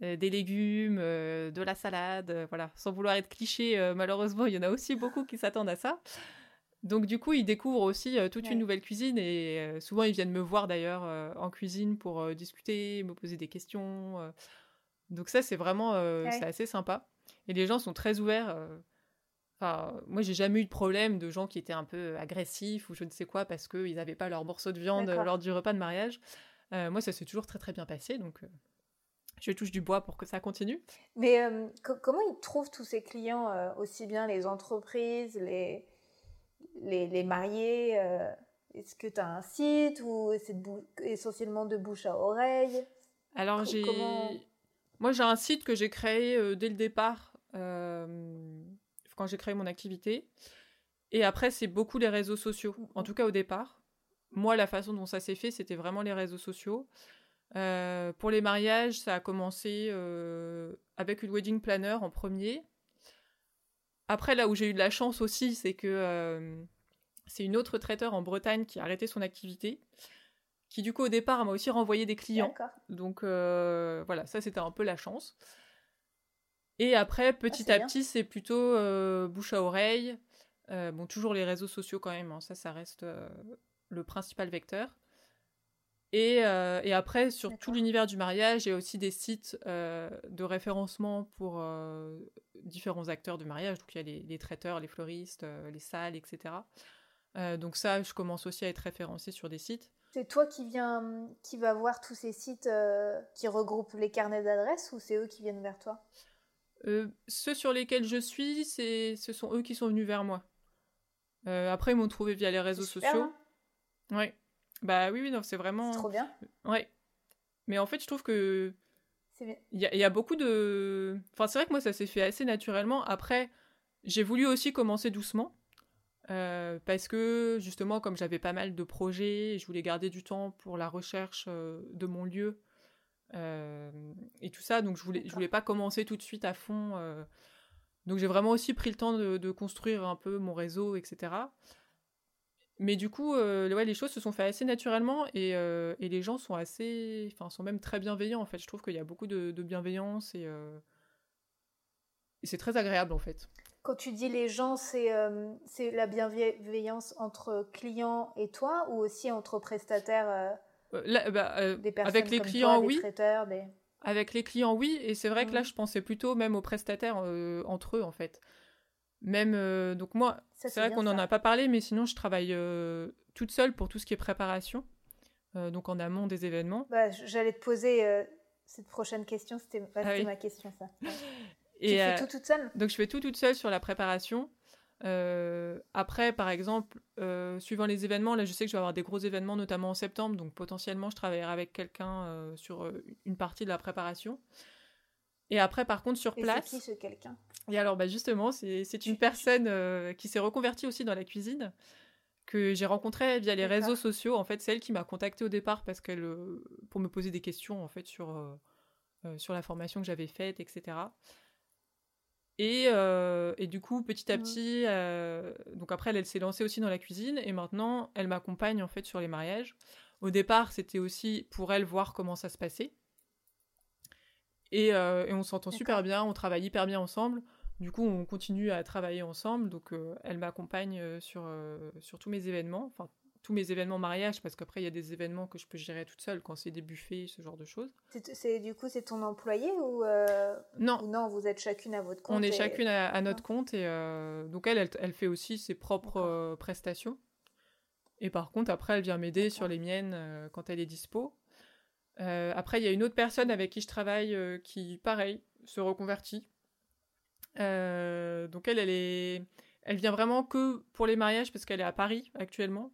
des légumes, de la salade, voilà. Sans vouloir être cliché, malheureusement, il y en a aussi beaucoup qui s'attendent à ça. Donc du coup, ils découvrent aussi euh, toute une nouvelle cuisine et euh, souvent ils viennent me voir d'ailleurs euh, en cuisine pour discuter, me poser des questions. Donc ça, c'est vraiment c'est assez sympa. Et les gens sont très ouverts. Enfin, moi, j'ai jamais eu de problème de gens qui étaient un peu agressifs ou je ne sais quoi parce qu'ils n'avaient pas leur morceau de viande lors du repas de mariage. moi, ça s'est toujours très très bien passé, donc je touche du bois pour que ça continue. Mais comment ils trouvent tous ces clients, aussi bien les entreprises, les, les, mariés euh, Est-ce que tu as un site ou c'est essentiellement de bouche à oreille? Alors, j'ai. Moi, j'ai un site que j'ai créé euh, dès le départ, euh, quand j'ai créé mon activité. Et après, c'est beaucoup les réseaux sociaux. En tout cas, au départ. Moi, la façon dont ça s'est fait, c'était vraiment les réseaux sociaux. pour les mariages, ça a commencé avec une wedding planner en premier. Après, là où j'ai eu de la chance aussi, c'est que euh, c'est une autre traiteur en Bretagne qui a arrêté son activité, qui du coup au départ m'a aussi renvoyé des clients. Donc euh, voilà, ça c'était un peu la chance. Et après, petit ah, à petit, c'est plutôt euh, bouche à oreille. bon, toujours les réseaux sociaux quand même, hein, ça, ça reste le principal vecteur. Et, après, sur tout l'univers du mariage, il y a aussi des sites de référencement pour différents acteurs de mariage. Donc il y a les, traiteurs, les fleuristes, euh, les salles, etc. Euh, donc ça, je commence aussi à être référencé sur des sites. C'est toi qui viens, qui va voir tous ces sites euh, qui regroupent les carnets d'adresses ou c'est eux qui viennent vers toi? Ceux sur lesquels je suis, c'est, ce sont eux qui sont venus vers moi. après, ils m'ont trouvé via les réseaux sociaux. Hein ouais. Bah oui, oui, non, c'est vraiment. C'est trop bien. Ouais. Mais en fait, je trouve que il y, a beaucoup de. Enfin, c'est vrai que moi, ça s'est fait assez naturellement. Après, j'ai voulu aussi commencer doucement. Euh, parce que justement, comme j'avais pas mal de projets, je voulais garder du temps pour la recherche euh, de mon lieu euh, et tout ça, donc je voulais, je voulais pas commencer tout de suite à fond. donc j'ai vraiment aussi pris le temps de, de, construire un peu mon réseau, etc. Mais du coup, euh, ouais, les choses se sont faites assez naturellement et, euh, et, les gens sont assez, enfin, sont même très bienveillants en fait. Je trouve qu'il y a beaucoup de, bienveillance et, euh, et c'est très agréable en fait. Quand tu dis les gens, c'est la bienveillance entre clients et toi ou aussi entre prestataires bah, des personnes Avec les clients, oui. Avec les clients, oui. Et c'est vrai que là, mmh. je pensais plutôt même aux prestataires entre eux en fait. Même, euh, donc moi, c'est vrai qu'on n'en a pas parlé, mais sinon je travaille euh, toute seule pour tout ce qui est préparation, euh, donc en amont des événements. Bah, J'allais te poser cette prochaine question, c'était ah ma question ça. Et, tu fais tout toute seule? Donc je fais tout toute seule sur la préparation. Après, par exemple, suivant les événements, là je sais que je vais avoir des gros événements, notamment en septembre, donc potentiellement je travaillerai avec quelqu'un sur une partie de la préparation. Et après, par contre, sur place. C'est qui ce quelqu'un? Et alors, bah justement, c'est une personne euh, qui s'est reconvertie aussi dans la cuisine, que j'ai rencontrée via les réseaux sociaux. En fait, c'est elle qui m'a contactée au départ parce qu'elle, euh, pour me poser des questions en fait sur, euh, sur la formation que j'avais faite, etc. Et, euh, et, du coup, petit à petit, euh, donc après, elle, elle s'est lancée aussi dans la cuisine et maintenant, elle m'accompagne en fait sur les mariages. Au départ, c'était aussi pour elle voir comment ça se passait. Et, euh, et on s'entend super bien, on travaille hyper bien ensemble. Du coup, on continue à travailler ensemble. Donc, elle m'accompagne sur, sur tous mes événements, enfin tous mes événements mariage, parce qu'après, il y a des événements que je peux gérer toute seule quand c'est des buffets, ce genre de choses. C'est, du coup, c'est ton employé ou euh, non non, vous êtes chacune à votre compte. On est chacune à, notre compte et euh, donc elle, elle, fait aussi ses propres euh, prestations. Et par contre, après, elle vient m'aider sur les miennes quand elle est dispo. après, il y a une autre personne avec qui je travaille qui, pareil, se reconvertit. donc elle, elle est, elle vient vraiment que pour les mariages parce qu'elle est à Paris actuellement.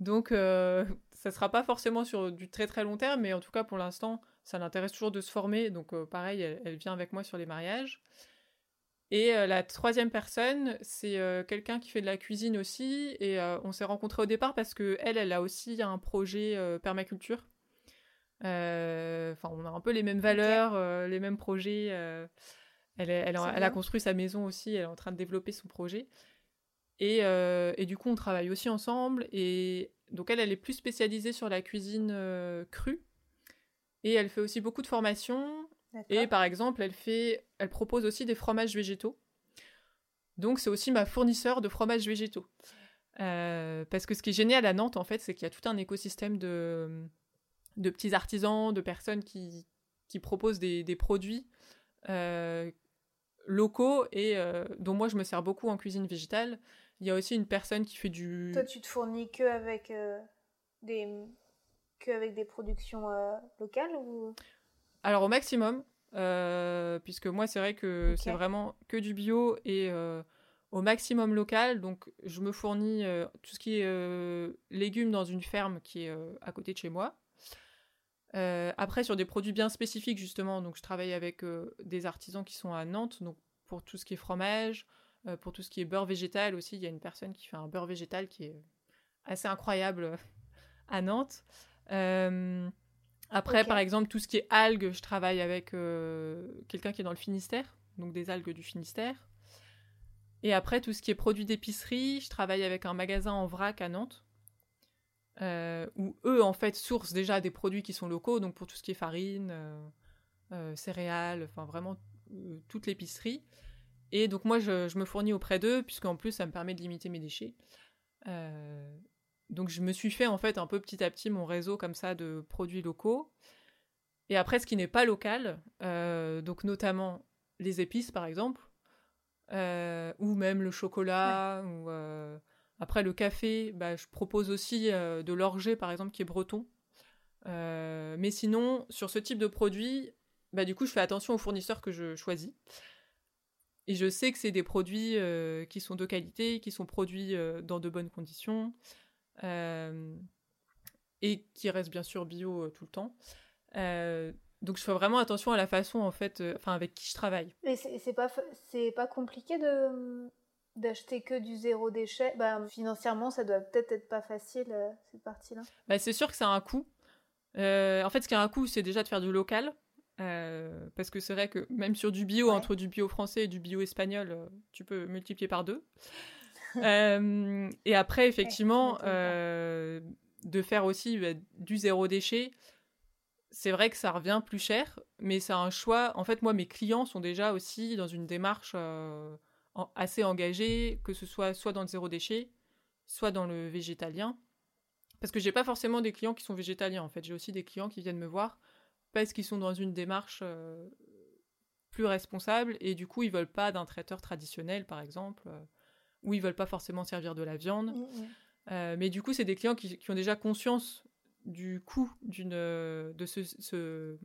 Donc, euh, ça ne sera pas forcément sur du très très long terme, mais en tout cas pour l'instant, ça l'intéresse toujours de se former. Donc, euh, pareil, elle, vient avec moi sur les mariages. Et euh, la troisième personne, c'est quelqu'un qui fait de la cuisine aussi. Et on s'est rencontrés au départ parce que elle, elle a aussi un projet permaculture. Enfin, on a un peu les mêmes valeurs, les mêmes projets. elle, elle, a construit sa maison aussi. Elle est en train de développer son projet. Euh, et, du coup, on travaille aussi ensemble. Et donc, elle, elle est plus spécialisée sur la cuisine euh, crue. Et elle fait aussi beaucoup de formations. Et par exemple, elle, fait, elle propose aussi des fromages végétaux. Donc, c'est aussi ma fournisseur de fromages végétaux. Euh, parce que ce qui est génial à Nantes, en fait, c'est qu'il y a tout un écosystème de, de petits artisans, de personnes qui, qui proposent des, des produits locaux et dont moi je me sers beaucoup en cuisine végétale. Il y a aussi une personne qui fait du. Toi, tu te fournis que avec euh, des que avec des productions euh, locales ou? Alors au maximum, euh, puisque moi c'est vrai que c'est vraiment que du bio et au maximum local. Donc je me fournis tout ce qui est légumes dans une ferme qui est à côté de chez moi. après sur des produits bien spécifiques justement, donc je travaille avec des artisans qui sont à Nantes, donc pour tout ce qui est fromage, euh, pour tout ce qui est beurre végétal aussi, il y a une personne qui fait un beurre végétal qui est assez incroyable euh, à Nantes. Euh, après, par exemple, tout ce qui est algues, je travaille avec quelqu'un qui est dans le Finistère, donc des algues du Finistère. Et après, tout ce qui est produits d'épicerie, je travaille avec un magasin en vrac à Nantes, où eux, en fait, sourcent déjà des produits qui sont locaux, donc pour tout ce qui est farine, céréales, enfin vraiment toute l'épicerie. Et donc moi, je, me fournis auprès d'eux, puisqu'en plus, ça me permet de limiter mes déchets. Euh, donc je me suis fait en fait un peu petit à petit mon réseau comme ça de produits locaux. Et après, ce qui n'est pas local, euh, donc notamment les épices par exemple, euh, ou même le chocolat, ou après le café, bah, je propose aussi de l'orger par exemple qui est breton. mais sinon, sur ce type de produit, bah, du coup, je fais attention aux fournisseurs que je choisis. Et je sais que c'est des produits euh, qui sont de qualité, qui sont produits euh, dans de bonnes conditions euh, et qui restent bien sûr bio tout le temps. donc je fais vraiment attention à la façon en fait, enfin avec qui je travaille. Mais c'est pas c'est pas compliqué de d'acheter que du zéro déchet? Bah, financièrement, ça doit peut-être être pas facile cette partie-là. Bah, c'est sûr que ça a un coût. en fait, ce qui a un coût, c'est déjà de faire du local. Euh, parce que c'est vrai que même sur du bio, entre du bio français et du bio espagnol, euh, tu peux multiplier par deux. Euh, et après, effectivement, de faire aussi bah, du zéro déchet, c'est vrai que ça revient plus cher, mais c'est un choix. En fait, moi, mes clients sont déjà aussi dans une démarche assez engagée, que ce soit soit dans le zéro déchet, soit dans le végétalien. Parce que j'ai pas forcément des clients qui sont végétaliens, en fait. J'ai aussi des clients qui viennent me voir parce qu'ils sont dans une démarche euh, plus responsable et du coup ils veulent pas d'un traiteur traditionnel par exemple euh, ou ils veulent pas forcément servir de la viande. Mm, mm. Euh, mais du coup c'est des clients qui, ont déjà conscience du coût d'une de ce,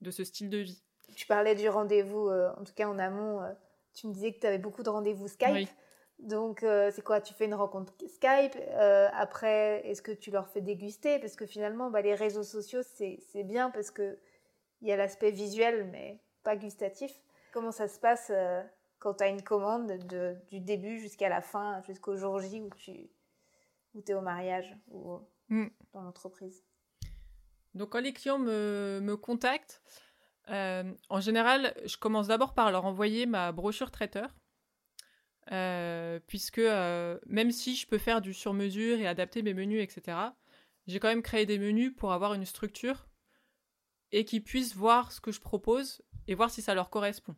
de ce style de vie. Tu parlais du rendez-vous, en tout cas en amont, tu me disais que tu avais beaucoup de rendez-vous Skype. Donc, euh, c'est quoi Tu fais une rencontre Skype. Euh, après, est-ce que tu leur fais déguster? Parce que finalement, bah, les réseaux sociaux, c'est bien parce qu'il y a l'aspect visuel, mais pas gustatif. Comment ça se passe euh, quand tu as une commande de, du début jusqu'à la fin, jusqu'au jour J où tu où es au mariage ou mm. dans l'entreprise? Donc, quand les clients me, me contactent, En général, je commence d'abord par leur envoyer ma brochure traiteur. Puisque même si je peux faire du sur-mesure et adapter mes menus, etc., j'ai quand même créé des menus pour avoir une structure et qu'ils puissent voir ce que je propose et voir si ça leur correspond.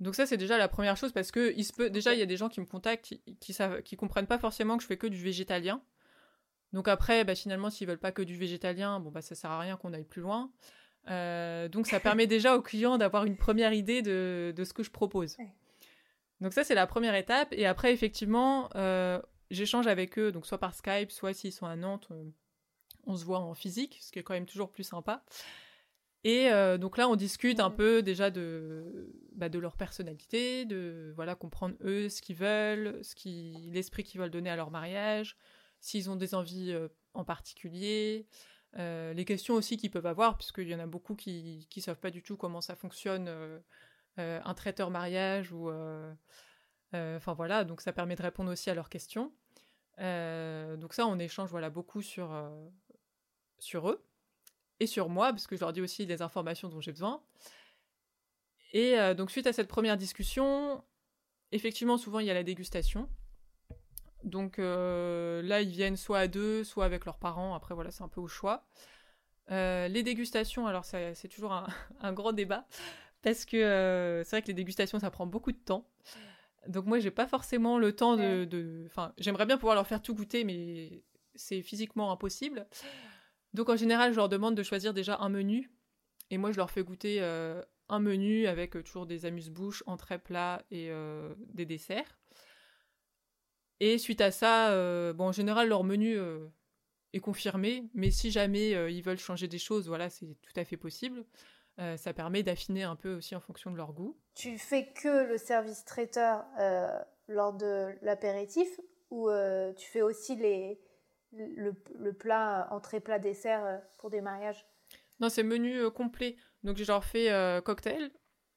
Donc ça c'est déjà la première chose parce que il se peut déjà il y a des gens qui me contactent qui qui, savent, qui comprennent pas forcément que je fais que du végétalien. Donc après bah, finalement s'ils veulent pas que du végétalien bon bah ça sert à rien qu'on aille plus loin. Euh, donc ça permet déjà aux clients d'avoir une première idée de, de, ce que je propose. Donc ça c'est la première étape et après effectivement euh, j'échange avec eux donc soit par Skype soit s'ils sont à Nantes euh, on se voit en physique ce qui est quand même toujours plus sympa. Et euh, donc là, on discute un peu déjà de, bah, de leur personnalité, de voilà comprendre eux ce qu'ils veulent, ce qui, l'esprit qu'ils veulent donner à leur mariage, s'ils ont des envies euh, en particulier, les questions aussi qu'ils peuvent avoir, puisqu'il y en a beaucoup qui ne savent pas du tout comment ça fonctionne un traiteur mariage ou enfin voilà, donc ça permet de répondre aussi à leurs questions. donc ça, on échange voilà beaucoup sur eux et sur moi, parce que je leur dis aussi les informations dont j'ai besoin. Et euh, donc suite à cette première discussion, effectivement, souvent il y a la dégustation. Donc euh, là, ils viennent soit à deux, soit avec leurs parents. Après, voilà, c'est un peu au choix. Euh, les dégustations, alors c'est toujours un, un, grand débat, parce que c'est vrai que les dégustations, ça prend beaucoup de temps. Donc moi, j'ai pas forcément le temps de... Enfin, j'aimerais bien pouvoir leur faire tout goûter, mais c'est physiquement impossible. Donc en général, je leur demande de choisir déjà un menu. Et moi, je leur fais goûter euh, un menu avec euh, toujours des amuse-bouches, entrée, plat et euh, des desserts. Et suite à ça, bon, en général, leur menu est confirmé. Mais si jamais ils veulent changer des choses, voilà, c'est tout à fait possible. Ça permet d'affiner un peu aussi en fonction de leur goût. Tu fais que le service traiteur lors de l'apéritif ou tu fais aussi les, le, plat, entrée, plat, dessert euh, pour des mariages? Non, c'est menu euh, complet. Donc j'ai genre fait euh, cocktail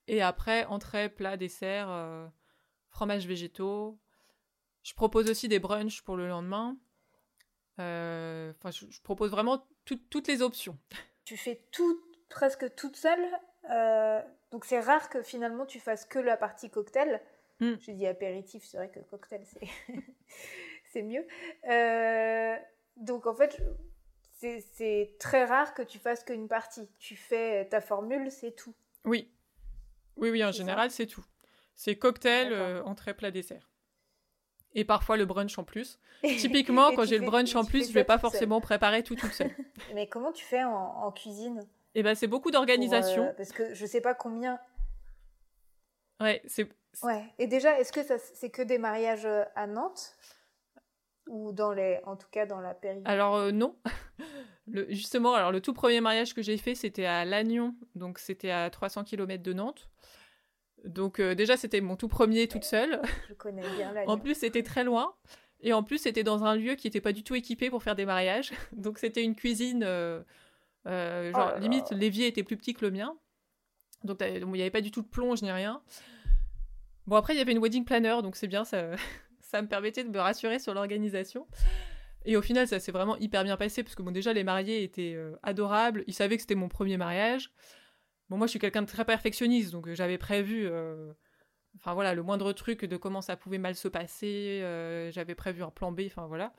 et après entrée, plat, dessert, fromage végétaux. Je propose aussi des brunchs pour le lendemain. Enfin, je, propose vraiment toutes les options. Tu fais tout presque toute seule. donc c'est rare que finalement tu fasses que la partie cocktail. Hmm. Je dis apéritif, c'est vrai que cocktail c'est c'est mieux. Euh, donc en fait, c'est très rare que tu fasses qu'une partie. Tu fais ta formule, c'est tout. Oui. Oui, oui, en général, c'est tout. C'est cocktail, euh, entrée, plat, dessert. Et parfois le brunch en plus. Typiquement, quand j'ai le brunch en plus, je vais pas forcément préparer tout toute seule. Mais comment tu fais en, cuisine? Eh ben, c'est beaucoup d'organisation. Euh, parce que je sais pas combien. Ouais, c'est. Ouais. Et déjà, est-ce que c'est que des mariages à Nantes? Ou dans les, en tout cas dans la période Alors euh, non. le, justement, alors le tout premier mariage que j'ai fait, c'était à Lannion, donc c'était à 300 km de Nantes. Donc euh, déjà, c'était mon tout premier toute seule. Je connais bien Lannion. en plus, c'était très loin. Et en plus, c'était dans un lieu qui n'était pas du tout équipé pour faire des mariages. Donc c'était une cuisine, euh, genre oh limite, l'évier était plus petit que le mien. Donc il n'y avait pas du tout de plonge ni rien. Bon après, il y avait une wedding planner, donc c'est bien, ça, ça me permettait de me rassurer sur l'organisation. Et au final, ça s'est vraiment hyper bien passé parce que bon, déjà les mariés étaient euh, adorables. Ils savaient que c'était mon premier mariage. Bon, moi, je suis quelqu'un de très perfectionniste, donc euh, j'avais prévu, euh, enfin voilà, le moindre truc de comment ça pouvait mal se passer. j'avais prévu un plan B, enfin voilà.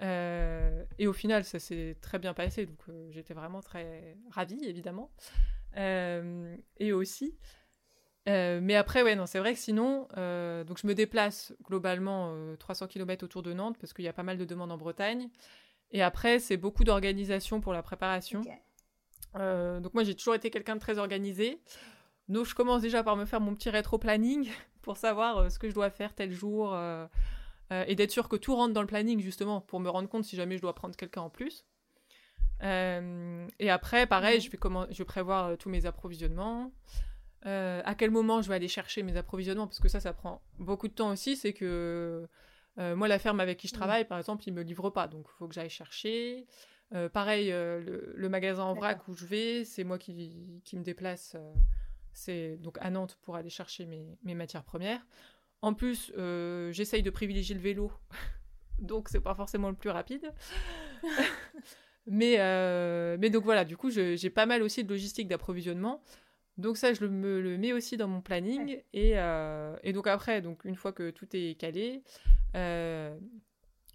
Et au final, ça s'est très bien passé, donc j'étais vraiment très ravie, évidemment. et aussi, euh, mais après, ouais, non, c'est vrai que sinon, euh, donc je me déplace globalement 300 euh, km autour de Nantes parce qu'il y a pas mal de demandes en Bretagne. Et après, c'est beaucoup d'organisation pour la préparation. donc moi, j'ai toujours été quelqu'un de très organisé. Donc je commence déjà par me faire mon petit rétro-planning pour savoir ce que je dois faire tel jour et d'être sûr que tout rentre dans le planning justement pour me rendre compte si jamais je dois prendre quelqu'un en plus. et après, pareil, je, vais comment, je vais prévoir tous mes approvisionnements. Euh, à quel moment je vais aller chercher mes approvisionnements, parce que ça, ça prend beaucoup de temps aussi, c'est que euh, moi, la ferme avec qui je travaille, par exemple, ils me livrent pas, donc il faut que j'aille chercher. Euh, pareil, le, magasin en vrac où je vais, c'est moi qui, qui, me déplace, c'est donc à Nantes pour aller chercher mes, mes matières premières. En plus, j'essaye de privilégier le vélo, donc c'est pas forcément le plus rapide. Mais, mais donc voilà, du coup, j'ai pas mal aussi de logistique d'approvisionnement. Donc ça, je me le mets aussi dans mon planning. Et, et, donc après, donc une fois que tout est calé,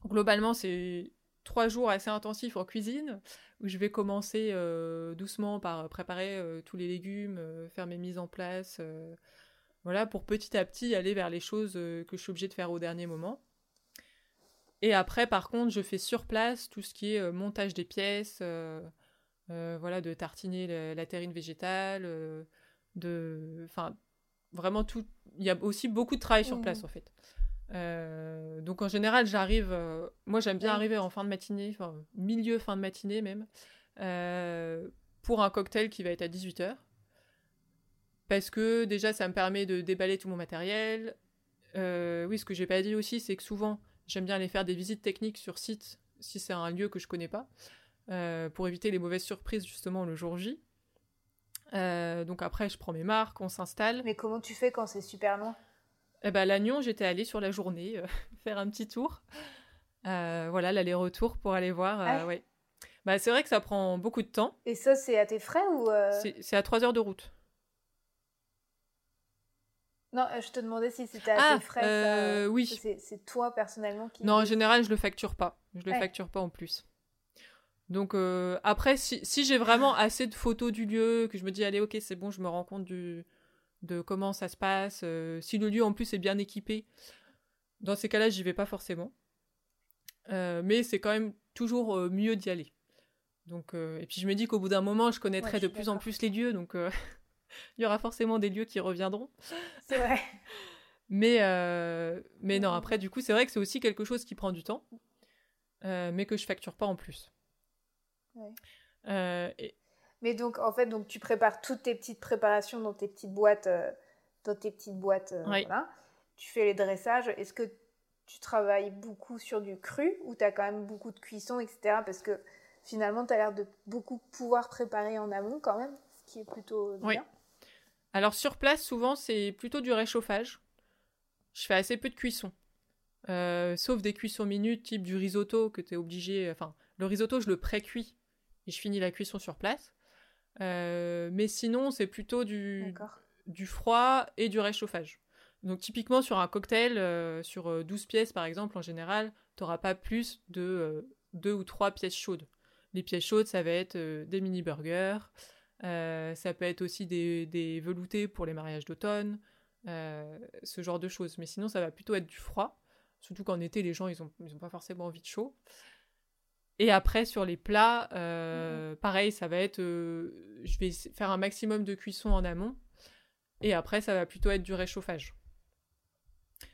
globalement, c'est trois jours assez intensifs en cuisine où je vais commencer euh, doucement par préparer euh, tous les légumes, euh, faire mes mises en place, voilà, pour petit à petit aller vers les choses que je suis obligée de faire au dernier moment. Et après, par contre, je fais sur place tout ce qui est montage des pièces, voilà, de tartiner la, terrine végétale, de, enfin, vraiment tout. Il y a aussi beaucoup de travail sur place mmh. en fait. Euh, donc en général, j'arrive. Euh, moi, j'aime bien arriver en fin de matinée, enfin milieu fin de matinée même, euh, pour un cocktail qui va être à 18h. Parce que déjà, ça me permet de déballer tout mon matériel. oui, ce que j'ai pas dit aussi, c'est que souvent, j'aime bien aller faire des visites techniques sur site si c'est un lieu que je connais pas, pour éviter les mauvaises surprises justement le jour J. donc après, je prends mes marques, on s'installe. Mais comment tu fais quand c'est super loin eh ben, Lannion, j'étais allée sur la journée euh, faire un petit tour. Euh, voilà, l'aller-retour pour aller voir. Euh, ouais. Bah, c'est vrai que ça prend beaucoup de temps. Et ça, c'est à tes frais ou C'est à 3 heures de route. Non, je te demandais si c'était à ah, frais. oui. C'est toi personnellement qui. Non, en général, je le facture pas. Je le facture pas en plus. Donc après, si, si j'ai vraiment assez de photos du lieu, que je me dis, allez, ok, c'est bon, je me rends compte du, de comment ça se passe. Euh, si le lieu en plus est bien équipé, dans ces cas-là, j'y vais pas forcément. Euh, mais c'est quand même toujours euh, mieux d'y aller. Donc, et puis je me dis qu'au bout d'un moment, je connaîtrai de plus en plus les lieux, donc il y aura forcément des lieux qui reviendront. C'est vrai. mais mais non, après, du coup, c'est vrai que c'est aussi quelque chose qui prend du temps, mais que je facture pas en plus. Ouais. Et, mais donc, en fait, donc tu prépares toutes tes petites préparations dans tes petites boîtes, euh, dans tes petites boîtes, euh, voilà. Tu fais les dressages. Est-ce que tu travailles beaucoup sur du cru ou tu as quand même beaucoup de cuisson, etc. Parce que finalement, tu as l'air de beaucoup pouvoir préparer en amont quand même, ce qui est plutôt bien. Alors sur place, souvent, c'est plutôt du réchauffage. Je fais assez peu de cuisson. Euh, sauf des cuissons minutes, type du risotto, que tu es obligé... Enfin, le risotto, je le pré-cuis et je finis la cuisson sur place. Euh, mais sinon, c'est plutôt du, du froid et du réchauffage. Donc typiquement sur un cocktail, euh, sur 12 euh, pièces par exemple, en général, tu n'auras pas plus de 2 ou 3 pièces chaudes. Les pièces chaudes, ça va être des mini burgers, ça peut être aussi des, des veloutés pour les mariages d'automne, ce genre de choses. Mais sinon, ça va plutôt être du froid, surtout qu'en été, les gens, ils n'ont ils ont pas forcément envie de chaud. Et après, sur les plats, euh, pareil, ça va être. Euh, je vais faire un maximum de cuisson en amont. Et après, ça va plutôt être du réchauffage.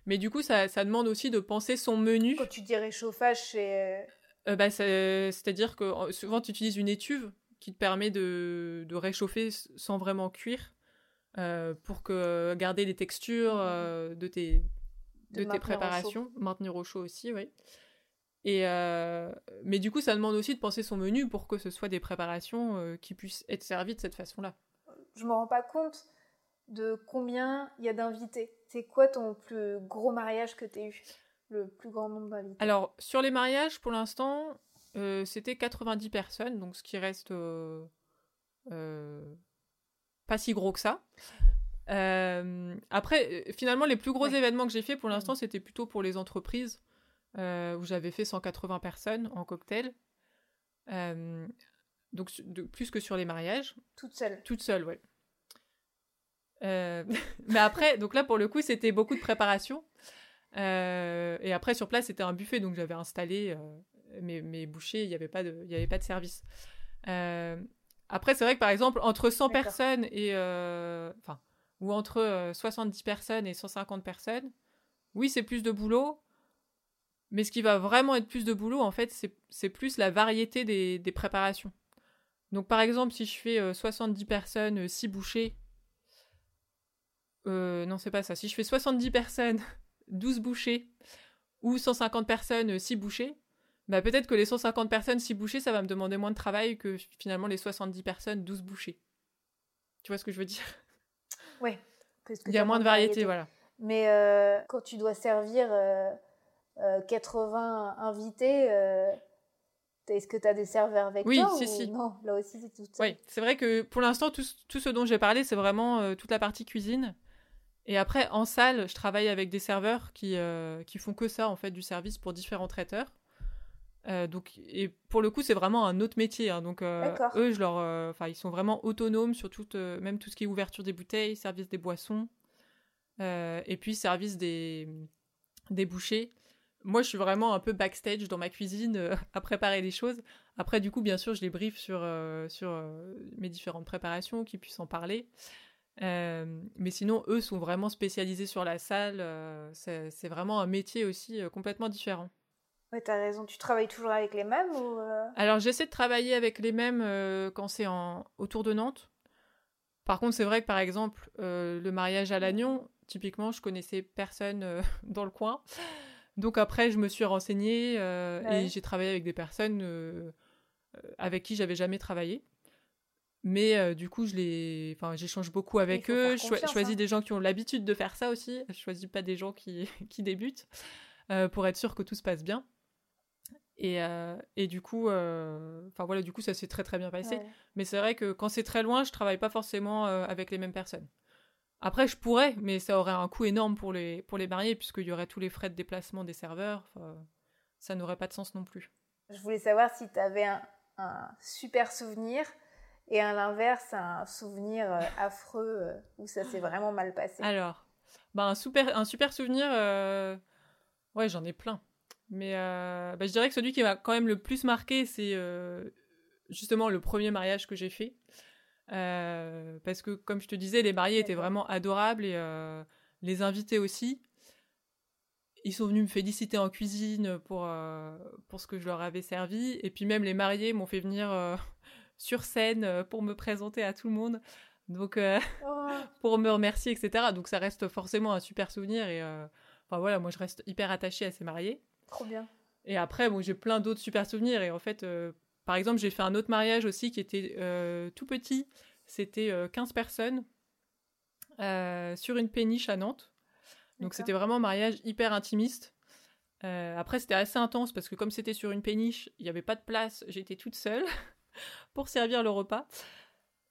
Mais du coup, ça, ça demande aussi de penser son menu. Quand tu dis réchauffage, c'est. Euh, bah, C'est-à-dire que souvent, tu utilises une étuve qui te permet de, de réchauffer sans vraiment cuire pour que garder les textures de tes, de, tes préparations, maintenir au chaud aussi, oui. Et euh, mais du coup, ça demande aussi de penser son menu pour que ce soit des préparations euh, qui puissent être servies de cette façon-là. Je me rends pas compte de combien il y a d'invités. C'est quoi ton plus gros mariage que tu as eu? Le plus grand nombre d'invités? Alors, sur les mariages, pour l'instant, euh, c'était 90 personnes, donc ce qui reste pas si gros que ça. après, finalement, les plus gros événements que j'ai fait pour l'instant, c'était plutôt pour les entreprises. Euh, où j'avais fait 180 personnes en cocktail. Euh, donc plus que sur les mariages. Toute seule. Toute seule. Euh, mais après, donc là pour le coup, c'était beaucoup de préparation. et après sur place, c'était un buffet, donc j'avais installé mes, mes, bouchées. Il n'y avait pas de, il y avait pas de service. après, c'est vrai que par exemple entre 100 personnes et enfin ou entre 70 personnes et 150 personnes, oui, c'est plus de boulot. Mais ce qui va vraiment être plus de boulot, en fait, c'est plus la variété des, préparations. Donc, par exemple, si je fais 70 euh, personnes, 6 euh, bouchées. Euh, non, c'est pas ça. Si je fais 70 personnes, 12 bouchées, ou 150 personnes, 6 bouchées, bah peut-être que les 150 personnes, 6 bouchées, ça va me demander moins de travail que finalement les 70 personnes, 12 bouchées. Tu vois ce que je veux dire? Ouais. Il y a moins de variété, voilà. Mais quand tu dois servir 80 euh, invités, euh, est-ce que tu as des serveurs avec oui, toi si, si. Non, là aussi c'est tout. Oui, c'est vrai que pour l'instant, tout, tout, ce dont j'ai parlé, c'est vraiment euh, toute la partie cuisine. Et après, en salle, je travaille avec des serveurs qui, euh, qui font que ça, en fait, du service pour différents traiteurs. Euh, donc, et pour le coup, c'est vraiment un autre métier. Hein. donc, eux, je leur, enfin, ils sont vraiment autonomes sur tout, même tout ce qui est ouverture des bouteilles, service des boissons, et puis service des, des bouchers. Moi, je suis vraiment un peu backstage dans ma cuisine euh, à préparer les choses. Après, du coup, bien sûr, je les briefe sur, euh, sur euh, mes différentes préparations, qu'ils puissent en parler. mais sinon, eux sont vraiment spécialisés sur la salle. c'est vraiment un métier aussi complètement différent. Ouais, t'as raison. Tu travailles toujours avec les mêmes ou Alors, j'essaie de travailler avec les mêmes quand c'est autour de Nantes. Par contre, c'est vrai que par exemple, le mariage à Lannion, typiquement, je connaissais personne dans le coin. Donc après, je me suis renseignée euh, et j'ai travaillé avec des personnes euh, euh, avec qui j'avais jamais travaillé. Mais du coup, je les, enfin, j'échange beaucoup avec eux. Je choisis hein. des gens qui ont l'habitude de faire ça aussi. Je choisis pas des gens qui, qui débutent pour être sûr que tout se passe bien. Et, et du coup, enfin voilà, du coup, ça s'est très très bien passé. Mais c'est vrai que quand c'est très loin, je travaille pas forcément avec les mêmes personnes. Après, je pourrais, mais ça aurait un coût énorme pour les, pour les mariés, puisqu'il y aurait tous les frais de déplacement des serveurs. ça n'aurait pas de sens non plus. Je voulais savoir si tu avais un, super souvenir et à l'inverse, un souvenir euh, affreux euh, où ça s'est vraiment mal passé. Alors, bah un, super, un super souvenir, euh, ouais, j'en ai plein. Mais bah, je dirais que celui qui m'a quand même le plus marqué, c'est justement le premier mariage que j'ai fait. Euh, parce que, comme je te disais, les mariés étaient vraiment adorables et euh, les invités aussi. Ils sont venus me féliciter en cuisine pour, euh, pour ce que je leur avais servi. Et puis même les mariés m'ont fait venir sur scène pour me présenter à tout le monde. Donc, oh. pour me remercier, etc. Donc, ça reste forcément un super souvenir. Et enfin, voilà, moi, je reste hyper attachée à ces mariés. Trop bien. Et après, bon, j'ai plein d'autres super souvenirs. Et en fait, par exemple, j'ai fait un autre mariage aussi qui était euh, tout petit. C'était 15 euh, personnes euh, sur une péniche à Nantes. Donc c'était vraiment un mariage hyper intimiste. après, c'était assez intense parce que comme c'était sur une péniche, il n'y avait pas de place. J'étais toute seule pour servir le repas.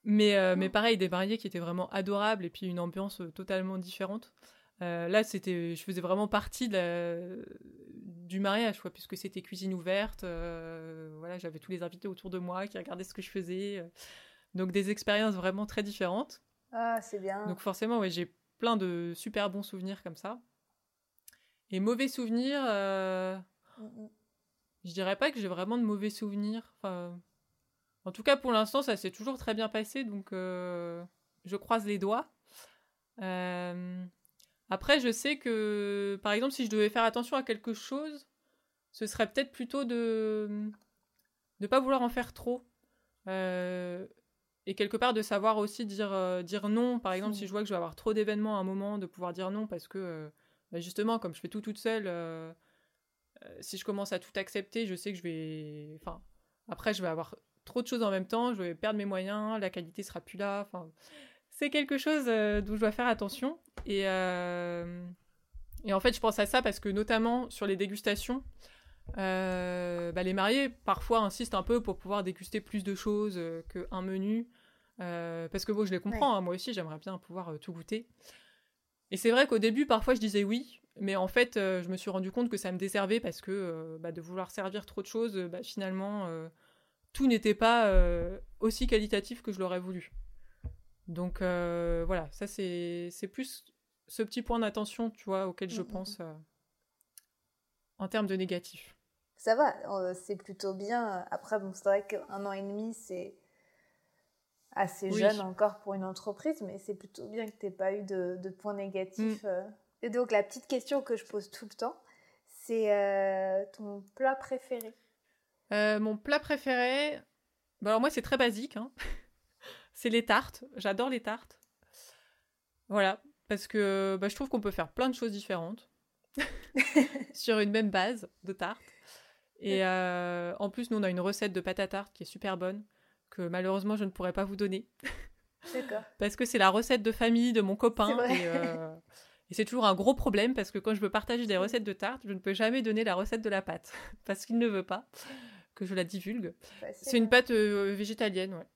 Mais, mais pareil, des mariés qui étaient vraiment adorables et puis une ambiance totalement différente. Là, c'était, je faisais vraiment partie de la, du mariage, quoi, puisque c'était cuisine ouverte. Euh, voilà, j'avais tous les invités autour de moi qui regardaient ce que je faisais. Euh. donc des expériences vraiment très différentes. Ah, c'est bien. Donc forcément, ouais, j'ai plein de super bons souvenirs comme ça. Et mauvais souvenirs, euh... Je dirais pas que j'ai vraiment de mauvais souvenirs. Enfin, en tout cas, pour l'instant, ça s'est toujours très bien passé, donc euh, je croise les doigts. Euh... Après, je sais que, par exemple, si je devais faire attention à quelque chose, ce serait peut-être plutôt de ne pas vouloir en faire trop. Euh, et quelque part de savoir aussi dire, euh, dire non. Par exemple, si je vois que je vais avoir trop d'événements à un moment, de pouvoir dire non parce que, euh, bah, justement, comme je fais tout toute seule, si je commence à tout accepter, je sais que je vais... Enfin, après, je vais avoir trop de choses en même temps, je vais perdre mes moyens, la qualité sera plus là. Enfin, c'est quelque chose euh, dont je dois faire attention. Et, euh, et en fait, je pense à ça parce que notamment sur les dégustations, euh, bah, les mariés parfois insistent un peu pour pouvoir déguster plus de choses qu'un menu. parce que bon, je les comprends, hein, moi aussi j'aimerais bien pouvoir tout goûter. Et c'est vrai qu'au début, parfois je disais oui, mais en fait, je me suis rendu compte que ça me desservait parce que bah, de vouloir servir trop de choses, bah, finalement, tout n'était pas aussi qualitatif que je l'aurais voulu. Donc euh, voilà, ça c'est plus ce petit point d'attention, tu vois, auquel je mm, mm, pense mm. Euh, en termes de négatif. Ça va, euh, c'est plutôt bien. Après, bon, c'est vrai qu'un an et demi, c'est assez jeune encore pour une entreprise, mais c'est plutôt bien que tu n'aies pas eu de, points négatifs. Et donc, la petite question que je pose tout le temps, c'est ton plat préféré? Mon plat préféré, bah, alors moi, c'est très basique. Hein. c'est les tartes. J'adore les tartes. Voilà, parce que bah, je trouve qu'on peut faire plein de choses différentes sur une même base de tarte. Et euh, en plus, nous, on a une recette de pâte à tarte qui est super bonne, que malheureusement, je ne pourrais pas vous donner. D'accord. parce que c'est la recette de famille de mon copain. Euh, et, c'est toujours un gros problème parce que quand je veux partager des recettes de tarte, je ne peux jamais donner la recette de la pâte parce qu'il ne veut pas que je la divulgue. C'est une pâte végétalienne, ouais,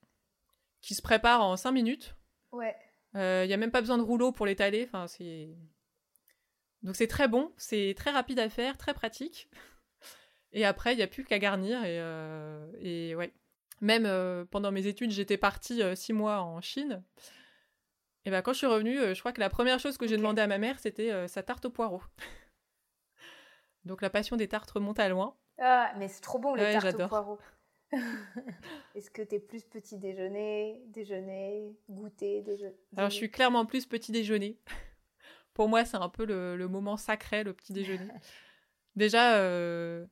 qui se prépare en 5 minutes. Ouais. Il n'y a même pas besoin de rouleau pour l'étaler. Enfin, c'est donc c'est très bon, c'est très rapide à faire, très pratique. Et après, il n'y a plus qu'à garnir. Et, et ouais. Même pendant mes études, j'étais partie six mois en Chine. Et ben quand je suis revenue, je crois que la première chose que j'ai demandé à ma mère, c'était sa tarte au poireau. Donc la passion des tartes remonte à loin. Ah, mais c'est trop bon les tartes au poireau. Est-ce que tu es plus petit déjeuner, déjeuner, goûter, déjeuner? Alors je suis clairement plus petit déjeuner. Pour moi, c'est un peu le, moment sacré, le petit déjeuner. Déjà, euh,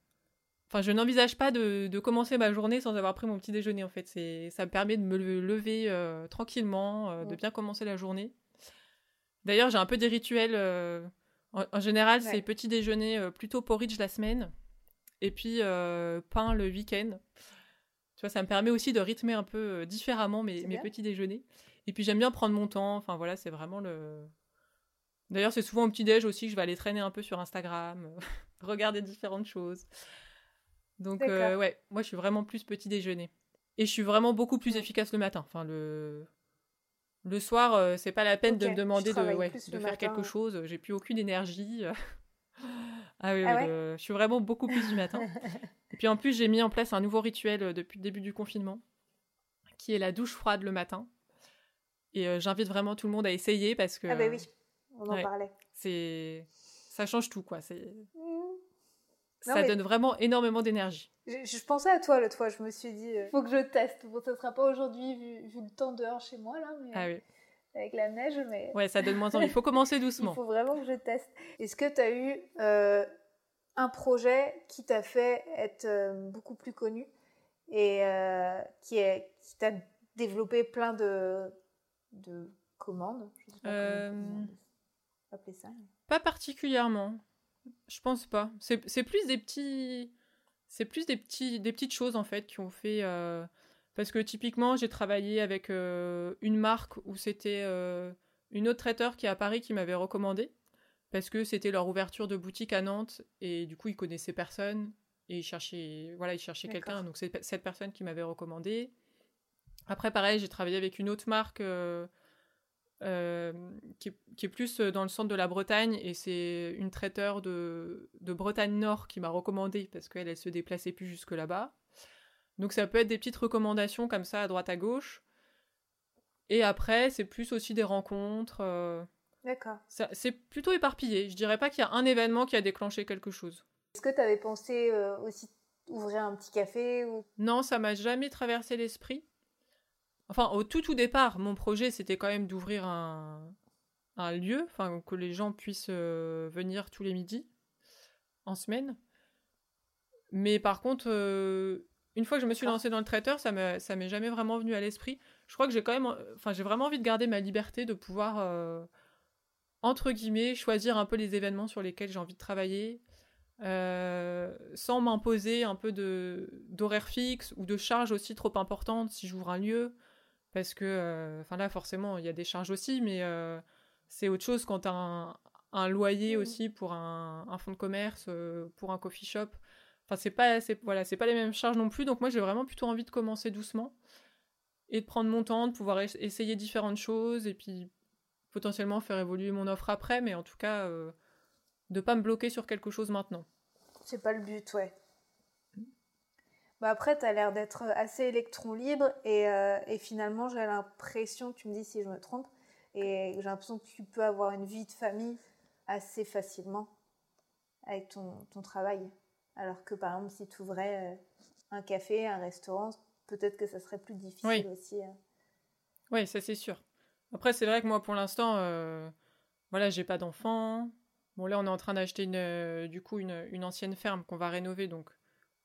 enfin, je n'envisage pas de, commencer ma journée sans avoir pris mon petit déjeuner. En fait, c'est, ça me permet de me lever euh, tranquillement, euh, de bien commencer la journée. D'ailleurs, j'ai un peu des rituels. En, général, c'est petit déjeuner plutôt porridge la semaine, et puis pain le week-end. Tu vois, ça me permet aussi de rythmer un peu différemment mes, mes petits déjeuners. Et puis j'aime bien prendre mon temps. Enfin voilà, c'est vraiment le, D'ailleurs, c'est souvent au petit-déj aussi que je vais aller traîner un peu sur Instagram, euh, regarder différentes choses. Donc, euh, ouais, moi, je suis vraiment plus petit déjeuner. Et je suis vraiment beaucoup plus efficace le matin. Enfin, le, le soir, euh, c'est pas la peine de me demander de, ouais, de faire quelque chose. J'ai plus aucune énergie. ah oui, ah je suis vraiment beaucoup plus du matin. Et puis en plus, j'ai mis en place un nouveau rituel depuis le début du confinement, qui est la douche froide le matin. Et j'invite vraiment tout le monde à essayer parce que. Ah bah oui on en parlait. C'est, ça change tout, quoi. C'est, mmh. ça donne vraiment énormément d'énergie. Je, pensais à toi l'autre fois. Je me suis dit, il euh, faut que je teste. Bon, ça sera pas aujourd'hui vu, le temps dehors chez moi là, mais. Ah oui. Avec la neige, mais. Ouais, ça donne moins envie. Il faut commencer doucement. il faut vraiment que je teste. Est-ce que tu as eu euh, un projet qui t'a fait être euh, beaucoup plus connu et qui, est, qui t'a développé plein de, de commandes? Je sais pas ça Pas particulièrement. Je pense pas. C'est plus des petits. C'est plus des, petits, des petites choses en fait qui ont fait. Parce que typiquement, j'ai travaillé avec euh, une marque où c'était euh, une autre traiteur qui est à Paris qui m'avait recommandé. Parce que c'était leur ouverture de boutique à Nantes et du coup, ils connaissaient personne et ils cherchaient, voilà, ils cherchaient quelqu'un. Donc, c'est cette personne qui m'avait recommandé. Après, pareil, j'ai travaillé avec une autre marque euh, qui, est, plus dans le centre de la Bretagne et c'est une traiteur de, de, Bretagne Nord qui m'a recommandé parce qu'elle elle se déplaçait plus jusque là-bas. Donc ça peut être des petites recommandations comme ça à droite à gauche. Et après, c'est plus aussi des rencontres. Euh, D'accord. C'est plutôt éparpillé. Je dirais pas qu'il y a un événement qui a déclenché quelque chose. Est-ce que tu avais pensé aussi ouvrir un petit café ou... Non, ça m'a jamais traversé l'esprit. Enfin, au tout tout départ, mon projet, c'était quand même d'ouvrir un, lieu, enfin, que les gens puissent euh, venir tous les midis, en semaine. Mais par contre, euh, une fois que je me suis lancée dans le traiteur, ça ne ça m'est jamais vraiment venu à l'esprit. Je crois que j'ai quand même, enfin, j'ai vraiment envie de garder ma liberté de pouvoir, euh, entre guillemets, choisir un peu les événements sur lesquels j'ai envie de travailler, sans m'imposer un peu de d'horaire fixe ou de charges aussi trop importantes si j'ouvre un lieu parce que, euh, enfin là, forcément, il y a des charges aussi, mais euh, c'est autre chose quand as un, loyer mmh. aussi pour un, fonds de commerce, euh, pour un coffee shop. Enfin, c'est pas, c'est, voilà, c'est pas les mêmes charges non plus. Donc moi, j'ai vraiment plutôt envie de commencer doucement et de prendre mon temps, de pouvoir essayer différentes choses et puis potentiellement faire évoluer mon offre après, mais en tout cas, de pas me bloquer sur quelque chose maintenant. C'est pas le but, ouais. Bah après, tu as l'air d'être assez électron libre et, euh, et finalement, j'ai l'impression, tu me dis si je me trompe, et j'ai l'impression que tu peux avoir une vie de famille assez facilement avec ton travail. Alors que par exemple, si tu ouvrais euh, un café, un restaurant, peut-être que ça serait plus difficile aussi. Hein. Oui, ça c'est sûr. Après, c'est vrai que moi, pour l'instant, euh, voilà, j'ai pas d'enfant. Bon, là, on est en train d'acheter une, euh, du coup une, une ancienne ferme qu'on va rénover, donc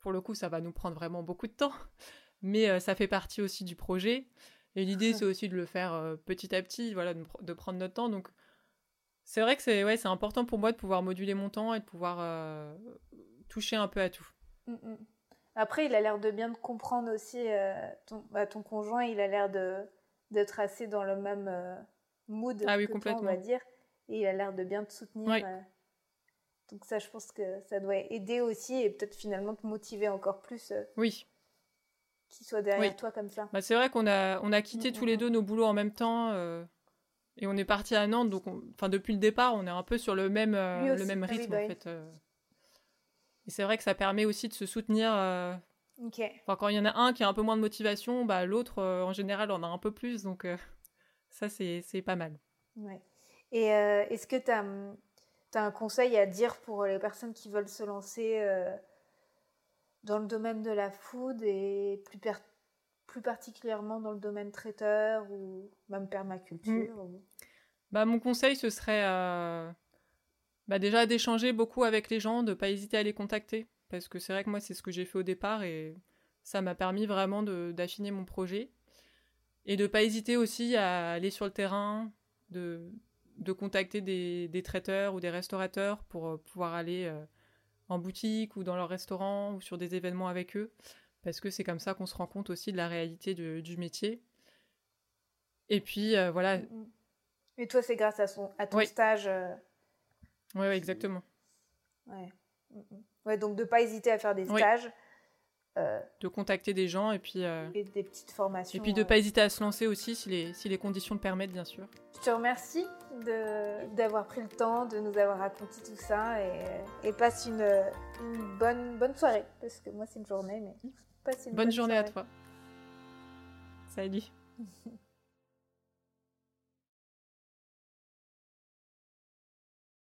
pour le coup, ça va nous prendre vraiment beaucoup de temps, mais euh, ça fait partie aussi du projet. Et l'idée, c'est aussi de le faire euh, petit à petit, voilà, de, prendre notre temps. Donc, c'est vrai que c'est ouais, c'est important pour moi de pouvoir moduler mon temps et de pouvoir euh, toucher un peu à tout. Mm, mm. Après, il a l'air de bien te comprendre aussi. ton, bah, ton conjoint, il a l'air de d'être assez dans le même mood ah oui, complètement. on va dire. Et il a l'air de bien te soutenir. Donc ça, je pense que ça doit aider aussi et peut-être finalement te motiver encore plus. oui. Qu'il soit derrière toi comme ça. Bah, c'est vrai qu'on a, on a quitté mm, tous les deux nos boulots en même temps. Et on est parti à Nantes, donc enfin depuis le départ, on est un peu sur le même, le même ah rythme en fait. Et c'est vrai que ça permet aussi de se soutenir. Euh, quand il y en a un qui a un peu moins de motivation, bah, l'autre, euh, en général, en a un peu plus. Donc, euh, ça, c'est pas mal. Ouais. Et est-ce que tu as, as, un conseil à dire pour les personnes qui veulent se lancer dans le domaine de la food et plus, plus particulièrement dans le domaine traiteur ou même permaculture mmh. bah, Mon conseil, ce serait bah déjà d'échanger beaucoup avec les gens, de pas hésiter à les contacter, parce que c'est vrai que moi c'est ce que j'ai fait au départ et ça m'a permis vraiment d'affiner mon projet et de pas hésiter aussi à aller sur le terrain, de, de contacter des, des, traiteurs ou des restaurateurs pour euh, pouvoir aller euh, en boutique ou dans leur restaurant ou sur des événements avec eux, parce que c'est comme ça qu'on se rend compte aussi de la réalité du métier. Et puis euh, voilà. Et toi, c'est grâce à, son, à ton stage oui, ouais, exactement. Ouais. ouais. donc de ne pas hésiter à faire des stages. Euh, de contacter des gens et puis euh, et des petites formations. Et puis de ne euh. pas hésiter à se lancer aussi si les, si les conditions le permettent, bien sûr. Je te remercie d'avoir pris le temps de nous avoir raconté tout ça et, et passe une, une, bonne, bonne soirée parce que moi c'est une journée mais passe une bonne, bonne journée à toi. Salut.